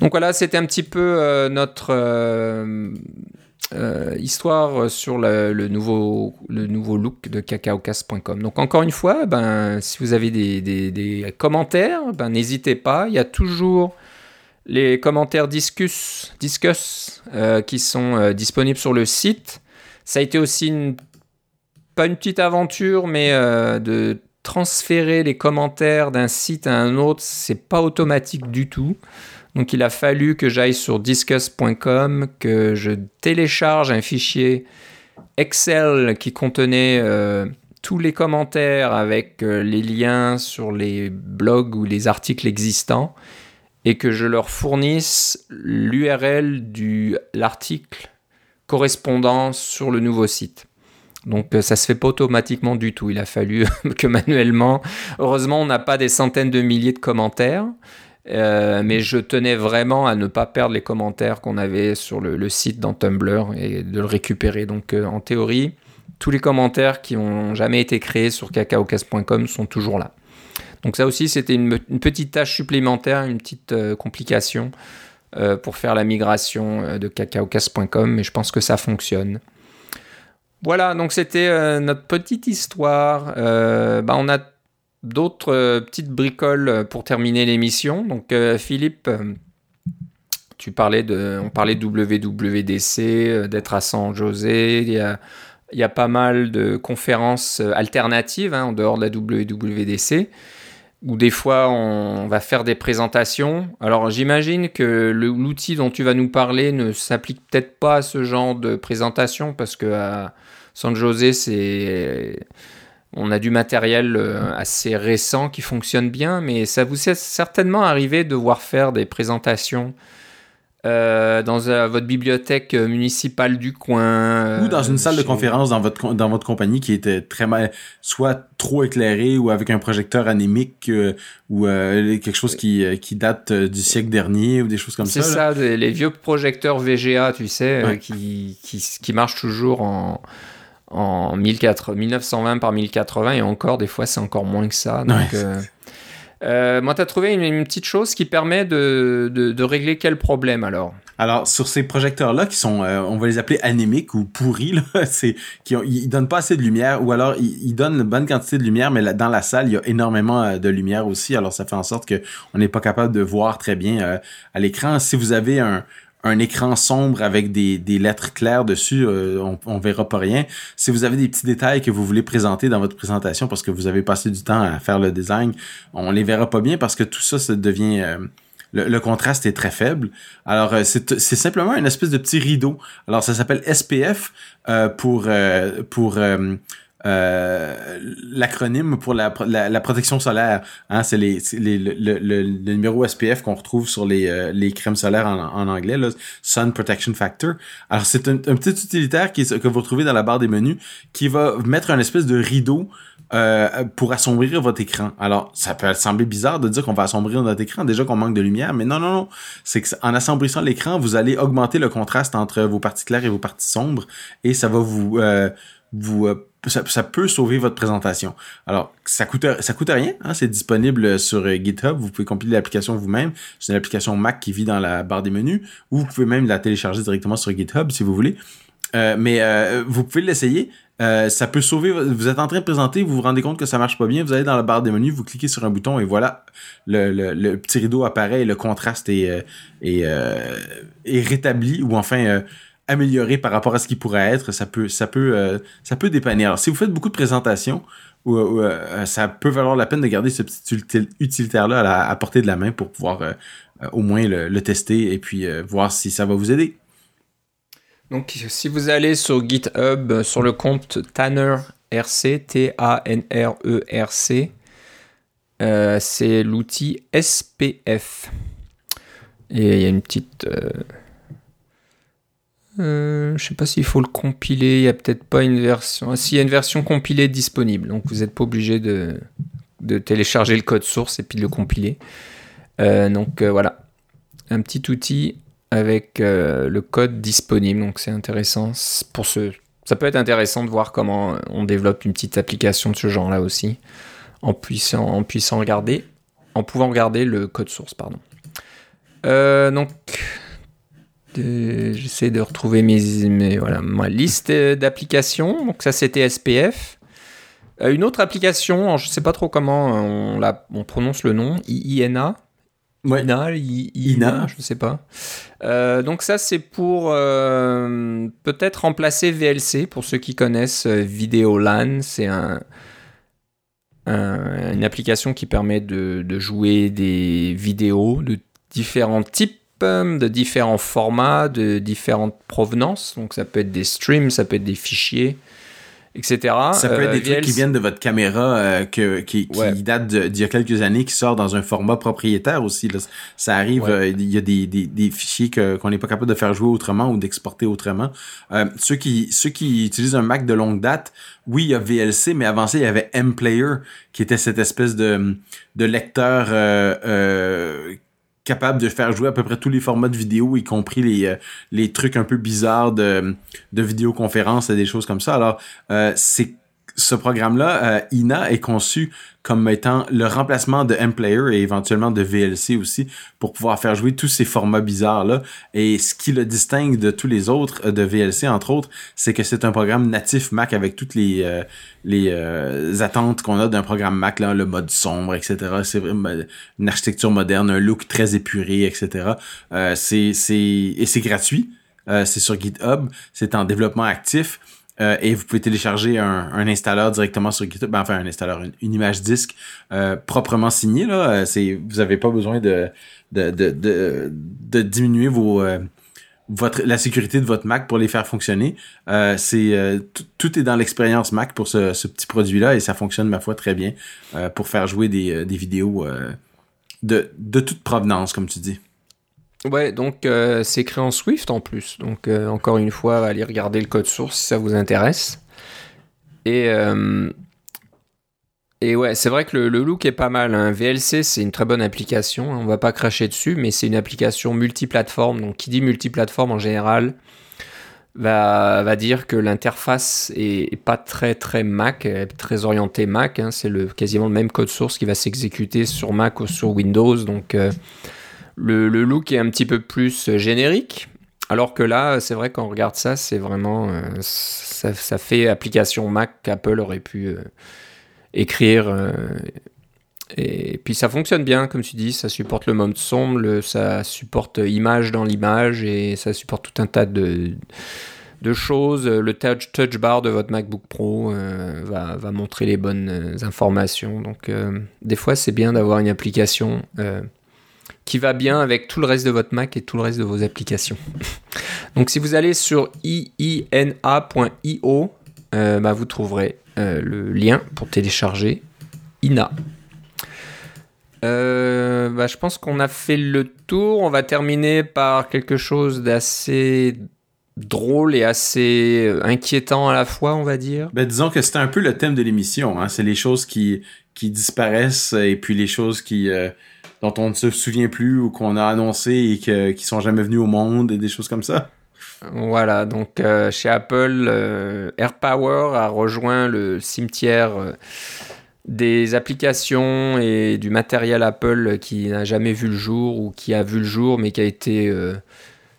Donc voilà, c'était un petit peu notre, euh, histoire sur le, nouveau, le nouveau look de cacaocast.com. Donc encore une fois, ben, si vous avez des, des commentaires, ben, n'hésitez pas. Il y a toujours les commentaires Discus, Discuss euh, qui sont euh, disponibles sur le site. Ça a été aussi une, pas une petite aventure, mais de transférer les commentaires d'un site à un autre, c'est pas automatique du tout. Donc il a fallu que j'aille sur discuss.com, que je télécharge un fichier Excel qui contenait tous les commentaires avec les liens sur les blogs ou les articles existants et que je leur fournisse l'URL de l'article correspondant sur le nouveau site. Donc euh, ça se fait pas automatiquement du tout. Il a fallu que manuellement. Heureusement, on n'a pas des centaines de milliers de commentaires. Euh, mais je tenais vraiment à ne pas perdre les commentaires qu'on avait sur le, site dans Tumblr et de le récupérer. Donc euh, en théorie, tous les commentaires qui ont jamais été créés sur cacaocast.com sont toujours là. Donc ça aussi, c'était une, petite tâche supplémentaire, une petite euh, complication pour faire la migration de cacaocast.com, mais je pense que ça fonctionne. Voilà, donc c'était notre petite histoire. Bah, on a d'autres petites bricoles pour terminer l'émission. Donc Philippe, tu parlais de, on parlait de WWDC, d'être à San José. Il y a, il y a pas mal de conférences alternatives hein, en dehors de la WWDC où des fois on va faire des présentations. Alors j'imagine que l'outil dont tu vas nous parler ne s'applique peut-être pas à ce genre de présentation parce que San José c'est on a du matériel euh, assez récent qui fonctionne bien, mais ça vous est certainement arrivé de voir faire des présentations euh, dans euh, votre bibliothèque municipale du coin. ou dans une salle de conférence dans votre, dans votre compagnie qui était très mal, soit trop éclairée ou avec un projecteur anémique ou quelque chose qui, qui date du siècle dernier ou des choses comme ça. C'est ça, les vieux projecteurs VGA, tu sais, qui, qui, qui marchent toujours en en 1920 par 1080 et encore des fois c'est encore moins que ça. Donc euh, moi, tu as trouvé une, petite chose qui permet de, de, régler quel problème alors? Alors sur ces projecteurs là qui sont euh, on va les appeler anémiques ou pourris c'est qui ils donnent pas assez de lumière ou alors ils, donnent une bonne quantité de lumière mais là, dans la salle il y a énormément euh, de lumière aussi. Alors ça fait en sorte que on n'est pas capable de voir très bien à l'écran. Si vous avez un un écran sombre avec des, des lettres claires dessus, euh, on, on verra pas rien. Si vous avez des petits détails que vous voulez présenter dans votre présentation parce que vous avez passé du temps à faire le design, on les verra pas bien parce que tout ça, ça devient... Euh, le, contraste est très faible. Alors, euh, c'est simplement une espèce de petit rideau. Alors, ça s'appelle SPF pour... pour euh, l'acronyme pour la, la, protection solaire. Hein, c'est les, les le, le, numéro SPF qu'on retrouve sur les, euh, les crèmes solaires en, en anglais, là, Sun Protection Factor. Alors c'est un, petit utilitaire qui, que vous retrouvez dans la barre des menus qui va mettre un espèce de rideau euh, pour assombrir votre écran. Alors, ça peut sembler bizarre de dire qu'on va assombrir notre écran, déjà qu'on manque de lumière, mais non, non, non. C'est qu'en assombrissant l'écran, vous allez augmenter le contraste entre vos parties claires et vos parties sombres, et ça va vous, vous ça, peut sauver votre présentation. Alors, ça coûte ça coûte rien, hein, c'est disponible sur euh, GitHub, vous pouvez compiler l'application vous-même, c'est une application Mac qui vit dans la barre des menus, ou vous pouvez même la télécharger directement sur GitHub si vous voulez. Euh, mais euh, vous pouvez l'essayer. ça peut sauver. Vous êtes en train de présenter, vous vous rendez compte que ça marche pas bien. Vous allez dans la barre des menus, vous cliquez sur un bouton et voilà, le, petit rideau apparaît et le contraste est, est, est rétabli ou enfin amélioré par rapport à ce qui pourrait être, ça peut, ça peut, euh, ça peut dépanner. Alors, si vous faites beaucoup de présentations, ou, euh, ça peut valoir la peine de garder ce petit utilitaire-là à, portée de la main pour pouvoir euh, au moins le, tester et puis voir si ça va vous aider. Donc, si vous allez sur GitHub, sur le compte Tanner RC, T-A-N-R-E-R-C, c'est l'outil SPF. Et il y a une petite euh, je sais pas s'il faut le compiler, il n'y a peut-être pas une version. Ah, s'il y a une version compilée disponible, donc vous n'êtes pas obligé de, télécharger le code source et puis de le compiler. Euh, donc euh, voilà, un petit outil avec le code disponible, donc c'est intéressant. Pour ce... Ça peut être intéressant de voir comment on développe une petite application de ce genre-là aussi, en puissant, en puissant regarder, en pouvant regarder le code source, pardon. donc J'essaie de retrouver mes, voilà, ma liste d'applications. Donc ça, c'était SPF. une autre application, je ne sais pas trop comment on, la, on prononce le nom, IINA. Ouais. INA, INA, je ne sais pas. donc ça, c'est pour peut-être remplacer VLC, pour ceux qui connaissent Videolan. C'est un, une application qui permet de, de, jouer des vidéos de différents types, de différents formats, de différentes provenances. Donc ça peut être des streams, ça peut être des fichiers, etc. Ça peut être des trucs qui viennent de votre caméra euh, que, qui, qui date d'il y a quelques années, qui sort dans un format propriétaire aussi. Là. Ça arrive, euh, il y a des, des, des fichiers qu'on n'est pas capable de faire jouer autrement ou d'exporter autrement. Euh, ceux, qui, ceux qui utilisent un Mac de longue date, oui, il y a VLC, mais avant ça, il y avait M-Player, qui était cette espèce de, de lecteur capable de faire jouer à peu près tous les formats de vidéo, y compris les, euh, les trucs un peu bizarres de, de vidéoconférence et des choses comme ça. Alors, euh, c'est ce programme-là, euh, INA, est conçu comme étant le remplacement de M-Player et éventuellement de VLC aussi pour pouvoir faire jouer tous ces formats bizarres-là. Et ce qui le distingue de tous les autres, euh, de VLC entre autres, c'est que c'est un programme natif Mac avec toutes les, euh, les attentes qu'on a d'un programme Mac, là, le mode sombre, etc. C'est une architecture moderne, un look très épuré, etc. c'est, c'est, et c'est gratuit. c'est sur GitHub, c'est en développement actif. Euh, et vous pouvez télécharger un, un, installeur directement sur GitHub, ben, enfin un installeur, une, image disque euh, proprement signée. Là, euh, c'est, vous n'avez pas besoin de, de, de, de, de diminuer vos, votre, la sécurité de votre Mac pour les faire fonctionner. c'est tout est dans l'expérience Mac pour ce, ce petit produit-là et ça fonctionne ma foi très bien pour faire jouer des, des vidéos de, de toute provenance, comme tu dis. Ouais, donc euh, c'est écrit en Swift en plus. Donc euh, encore une fois, allez regarder le code source si ça vous intéresse. Et, euh, et ouais, c'est vrai que le, look est pas mal. Hein. VLC, c'est une très bonne application. On va pas cracher dessus, mais c'est une application multiplateforme. Donc qui dit multiplateforme en général va, va dire que l'interface est, pas très très Mac, très orientée Mac. Hein. C'est le, quasiment le même code source qui va s'exécuter sur Mac ou sur Windows. Donc le, look est un petit peu plus euh, générique. Alors que là, c'est vrai qu'on regarde ça, c'est vraiment. Euh, ça, fait application Mac qu'Apple aurait pu euh, écrire. et puis ça fonctionne bien, comme tu dis, ça supporte le mode sombre, ça supporte image dans l'image et ça supporte tout un tas de, choses. Le touch, touch bar de votre MacBook Pro va, montrer les bonnes informations. Donc, des fois, c'est bien d'avoir une application qui va bien avec tout le reste de votre Mac et tout le reste de vos applications. Donc si vous allez sur iina.io, euh, bah, vous trouverez euh, le lien pour télécharger INA. Euh, bah, je pense qu'on a fait le tour. On va terminer par quelque chose d'assez drôle et assez inquiétant à la fois, on va dire. Ben, disons que c'était un peu le thème de l'émission. Hein. C'est les choses qui, qui disparaissent et puis les choses qui, dont on ne se souvient plus ou qu'on a annoncé et qui sont jamais venus au monde et des choses comme ça. Voilà, donc euh, chez Apple, euh, AirPower a rejoint le cimetière euh, des applications et du matériel Apple qui n'a jamais vu le jour ou qui a vu le jour mais qui a été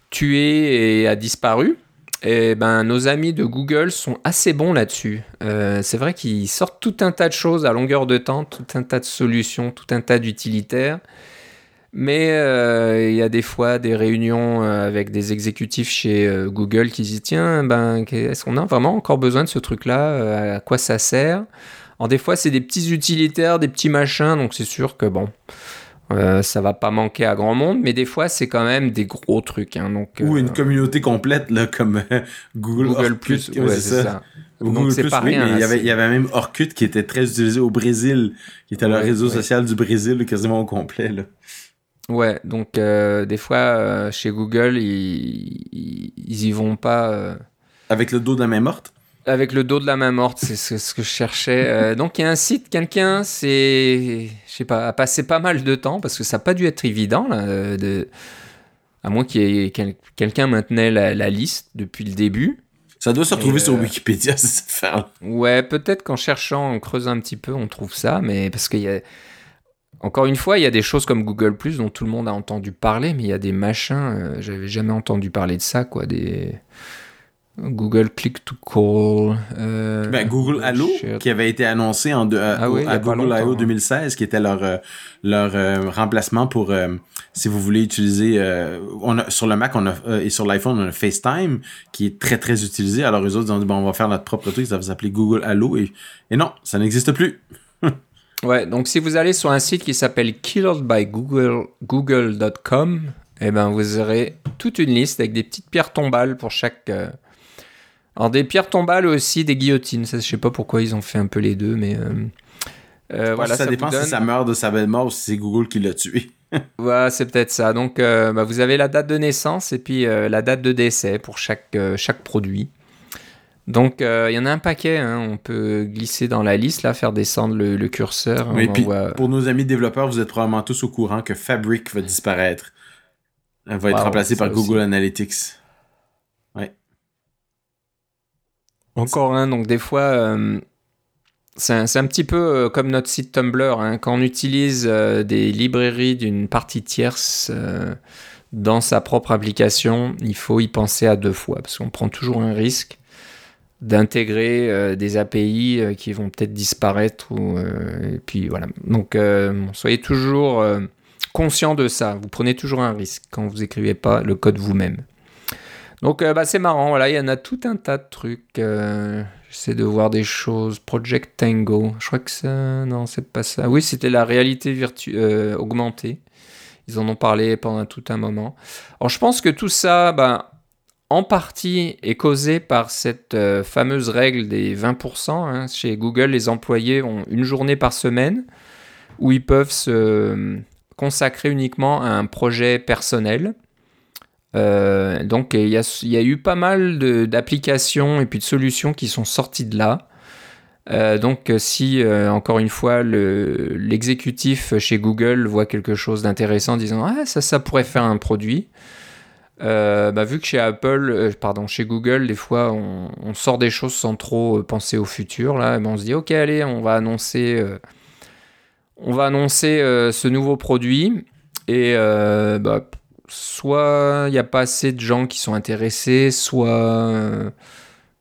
tué et a disparu. Et ben, nos amis de Google sont assez bons là-dessus. c'est vrai qu'ils sortent tout un tas de choses à longueur de temps, tout un tas de solutions, tout un tas d'utilitaires. Mais euh, il y a des fois des réunions euh, avec des exécutifs chez euh, Google qui disent tiens, ben, est-ce qu'on a vraiment encore besoin de ce truc-là À quoi ça sert? Alors des fois c'est des petits utilitaires, des petits machins, donc c'est sûr que bon, ça va pas manquer à grand monde, mais des fois c'est quand même des gros trucs. Hein, donc, Ou une communauté complète là, comme Google, Google Plus, ouais, c'est ça. Google Plus, pas rien, il, y avait, il y avait même Orkut qui était très utilisé au Brésil, qui était le réseau social du Brésil quasiment au complet. Là. Ouais, donc euh, des fois euh, chez Google, ils, ils, y vont pas. Euh, avec le dos de la main morte? Avec le dos de la main morte, c'est ce, que je cherchais. donc il y a un site, quelqu'un, c'est, je sais pas, a passé pas mal de temps parce que ça n'a pas dû être évident là, de, à moins qu'il y ait quelqu'un maintenait la, la, liste depuis le début. Ça doit se retrouver sur Wikipédia, cette Ouais, peut-être qu'en cherchant, en creusant un petit peu, on trouve ça, mais parce qu'il y a encore une fois, il y a des choses comme Google Plus dont tout le monde a entendu parler, mais il y a des machins, euh, j'avais jamais entendu parler de ça, quoi. Des Google Click to Call. Euh, ben, Google Allo, qui avait été annoncé en ah à Google I.O. 2016, qui était leur, euh, leur remplacement pour, si vous voulez utiliser, on a, sur le Mac on a, et sur l'iPhone, on a FaceTime, qui est très, très utilisé. Alors, les autres ont dit, bon, on va faire notre propre truc, ça va s'appeler Google Allo, et, et non, ça n'existe plus. Ouais, donc si vous allez sur un site qui s'appelle killedbygoogle.com, google.com, eh ben vous aurez toute une liste avec des petites pierres tombales pour chaque. Euh, alors des pierres tombales aussi des guillotines. Ça, je sais pas pourquoi ils ont fait un peu les deux, mais euh, euh, voilà. Ça, dépend si ça meurt de sa belle mort ou si c'est Google qui l'a tué. voilà, c'est peut-être ça. Donc bah, vous avez la date de naissance et puis la date de décès pour chaque chaque produit. Donc, euh, il y en a un paquet. Hein. On peut glisser dans la liste, là, faire descendre le, curseur. Oui, puis pour nos amis développeurs, vous êtes probablement tous au courant que Fabric va disparaître. Elle va être remplacée par Google Analytics. Ouais. Encore un. donc des fois, euh, c'est un, petit peu euh, comme notre site Tumblr. Hein. Quand on utilise des librairies d'une partie tierce dans sa propre application, il faut y penser à deux fois parce qu'on prend toujours un risque d'intégrer euh, des API euh, qui vont peut-être disparaître. Euh. Donc soyez toujours conscient de ça. Vous prenez toujours un risque quand vous écrivez pas le code vous-même. Donc bah, c'est marrant, voilà, il y en a tout un tas de trucs. J'essaie de voir des choses. Project Tango, je crois que ça... Non, c'est pas ça. Oui, c'était la réalité virtu... augmentée. Ils en ont parlé pendant tout un moment. Alors je pense que tout ça, bah, en partie est causé par cette euh, fameuse règle des 20%. Hein. Chez Google, les employés ont une journée par semaine où ils peuvent se consacrer uniquement à un projet personnel. Euh, donc il y, a, eu pas mal d'applications et puis de solutions qui sont sorties de là. Euh, donc si, encore une fois, l'exécutif chez Google voit quelque chose d'intéressant disant Ah, ça, ça pourrait faire un produit euh, bah, vu que chez Apple, euh, pardon, chez Google, des fois, on, sort des choses sans trop euh, penser au futur. Là, ben, on se dit, ok, allez, on va annoncer, on va annoncer ce nouveau produit. Et bah, soit il n'y a pas assez de gens qui sont intéressés, soit,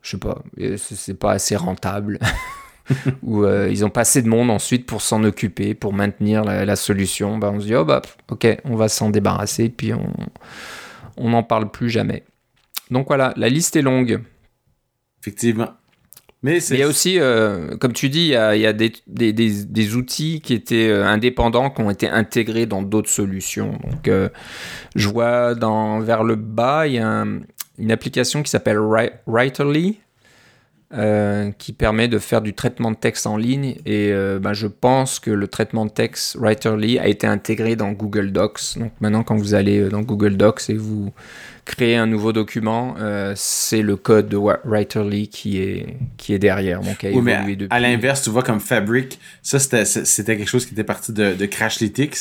je sais pas, c'est pas assez rentable. ou ils ont pas assez de monde ensuite pour s'en occuper, pour maintenir la, solution. Bah, on se dit, oh bah, ok, on va s'en débarrasser, puis on on n'en parle plus jamais. Donc voilà, la liste est longue. Effectivement. Mais il y a aussi, euh, comme tu dis, il y a, des, outils qui étaient euh, indépendants, qui ont été intégrés dans d'autres solutions. Donc, euh, je vois dans, vers le bas, il y a une application qui s'appelle Writerly, qui permet de faire du traitement de texte en ligne. Et ben, je pense que le traitement de texte Writerly a été intégré dans Google Docs. Donc maintenant, quand vous allez dans Google Docs et vous créer un nouveau document, euh, c'est le code de Writerly qui est, qui est derrière. Donc, a mais à, l'inverse, tu vois, comme Fabric, ça, c'était quelque chose qui était parti de, de Crashlytics,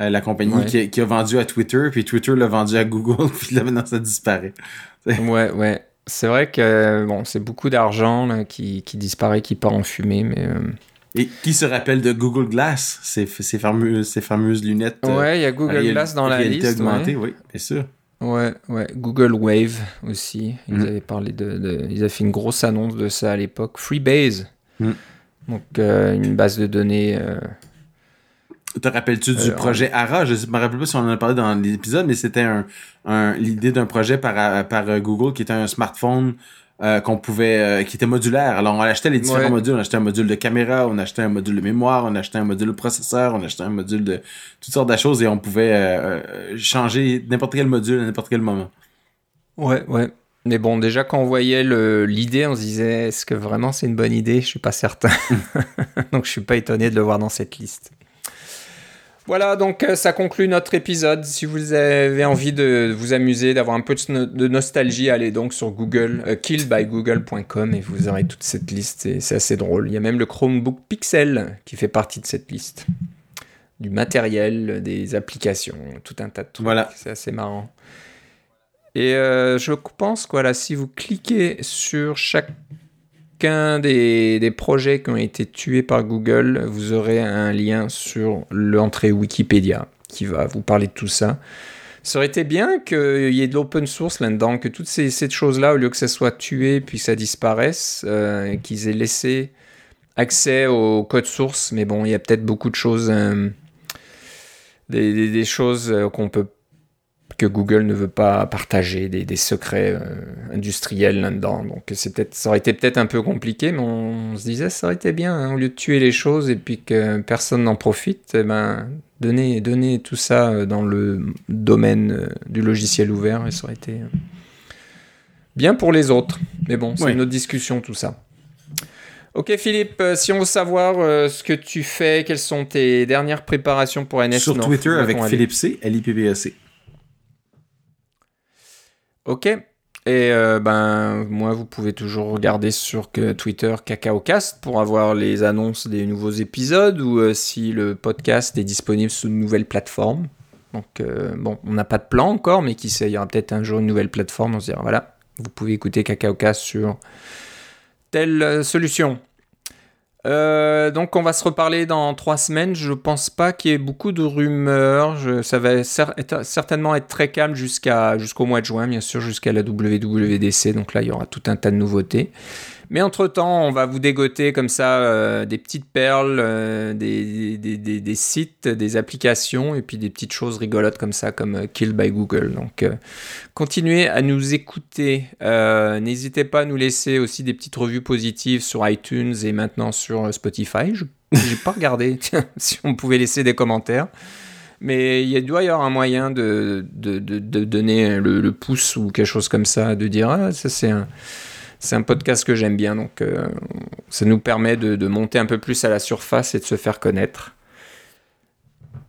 euh, la compagnie qui, qui, a vendu à Twitter, puis Twitter l'a vendu à Google, puis là, maintenant, ça disparaît. ouais, ouais. C'est vrai que, bon, c'est beaucoup d'argent qui, qui, disparaît, qui part en fumée, mais... Euh, Et qui se rappelle de Google Glass, ces, ces, fameuses, ces fameuses lunettes Ouais, il y a Google Glass dans la liste. Augmentée, oui, bien sûr. Ouais, ouais. Google Wave aussi. Ils mm. avaient parlé de, Ils avaient fait une grosse annonce de ça à l'époque. Freebase. Mm. Donc, euh, une base de données. Euh, Te rappelles-tu du euh, projet ARA? Je ne me rappelle pas si on en a parlé dans l'épisode, mais c'était un, l'idée d'un projet par, par Google qui était un smartphone euh, qu'on pouvait euh, qui était modulaire. Alors on achetait les différents modules, on achetait un module de caméra, on achetait un module de mémoire, on achetait un module de processeur, on achetait un module de toutes sortes de choses et on pouvait euh, changer n'importe quel module à n'importe quel moment. Ouais, ouais. Mais bon, déjà quand on voyait l'idée, on se disait est-ce que vraiment c'est une bonne idée? Je suis pas certain. Donc je suis pas étonné de le voir dans cette liste. Voilà, donc euh, ça conclut notre épisode. Si vous avez envie de vous amuser, d'avoir un peu de nostalgie, allez donc sur Google, euh, killbygoogle.com et vous aurez toute cette liste. C'est assez drôle. Il y a même le Chromebook Pixel qui fait partie de cette liste. Du matériel, des applications, tout un tas de trucs. Voilà. C'est assez marrant. Et euh, je pense que voilà, si vous cliquez sur chaque chacun des, des, projets qui ont été tués par Google, vous aurez un lien sur l'entrée Wikipédia qui va vous parler de tout ça. Ça aurait été bien qu'il y ait de l'open source là-dedans, que toutes ces, ces choses-là, au lieu que ça soit tué puis que ça disparaisse, euh, qu'ils aient laissé accès au code source. Mais bon, il y a peut-être beaucoup de choses, euh, des, des, des, choses euh, qu'on peut que Google ne veut pas partager des, des secrets euh, industriels là-dedans. Donc c'est peut-être, ça aurait été peut-être un peu compliqué, mais on, on se disait ça aurait été bien, hein, au lieu de tuer les choses et puis que personne n'en profite, eh ben, donner, donner tout ça euh, dans le domaine euh, du logiciel ouvert et ça aurait été bien pour les autres. Mais bon, c'est Oui. une autre discussion tout ça. Ok Philippe, si on veut savoir euh, ce que tu fais, quelles sont tes dernières préparations pour NS Sur North, Twitter avec Philippe C, L-I-P-P-E-C. Ok. Et euh, ben moi, vous pouvez toujours regarder sur que Twitter CacaoCast pour avoir les annonces des nouveaux épisodes ou euh, si le podcast est disponible sous une nouvelle plateforme. Donc euh, bon, on n'a pas de plan encore, mais qui sait, il y aura peut-être un jour une nouvelle plateforme. On se dira voilà, vous pouvez écouter CacaoCast sur telle euh, solution. Euh, donc on va se reparler dans trois semaines. Je pense pas qu'il y ait beaucoup de rumeurs. Ça va certainement être très calme jusqu'à jusqu'au mois de juin, bien sûr, jusqu'à la WWDC. Donc là, il y aura tout un tas de nouveautés. Mais entre temps, on va vous dégoter comme ça euh, des petites perles, euh, des, sites, des applications et puis des petites choses rigolotes comme ça, comme euh, Kill by Google. Donc continuez à nous écouter. N'hésitez pas à nous laisser aussi des petites revues positives sur iTunes et maintenant sur Spotify. Je n'ai pas regardé si on pouvait laisser des commentaires. Mais il doit y avoir un moyen de, de donner le, le pouce ou quelque chose comme ça, de dire ah, ça c'est un, c'est un podcast que j'aime bien. Donc euh, ça nous permet de, monter un peu plus à la surface et de se faire connaître.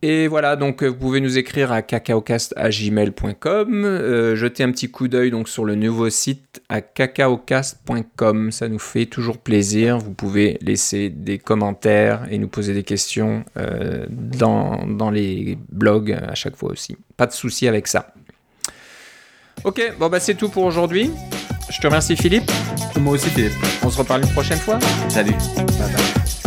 Et voilà, donc euh, vous pouvez nous écrire à cacaocast.gmail.com, euh, jeter un petit coup d'œil donc sur le nouveau site à cacaocast.com, ça nous fait toujours plaisir. Vous pouvez laisser des commentaires et nous poser des questions euh, dans, dans les blogs à chaque fois aussi. Pas de souci avec ça. Ok, bon bah c'est tout pour aujourd'hui. Je te remercie Philippe. Moi aussi, Philippe. On se reparle une prochaine fois. Salut. Bye bye.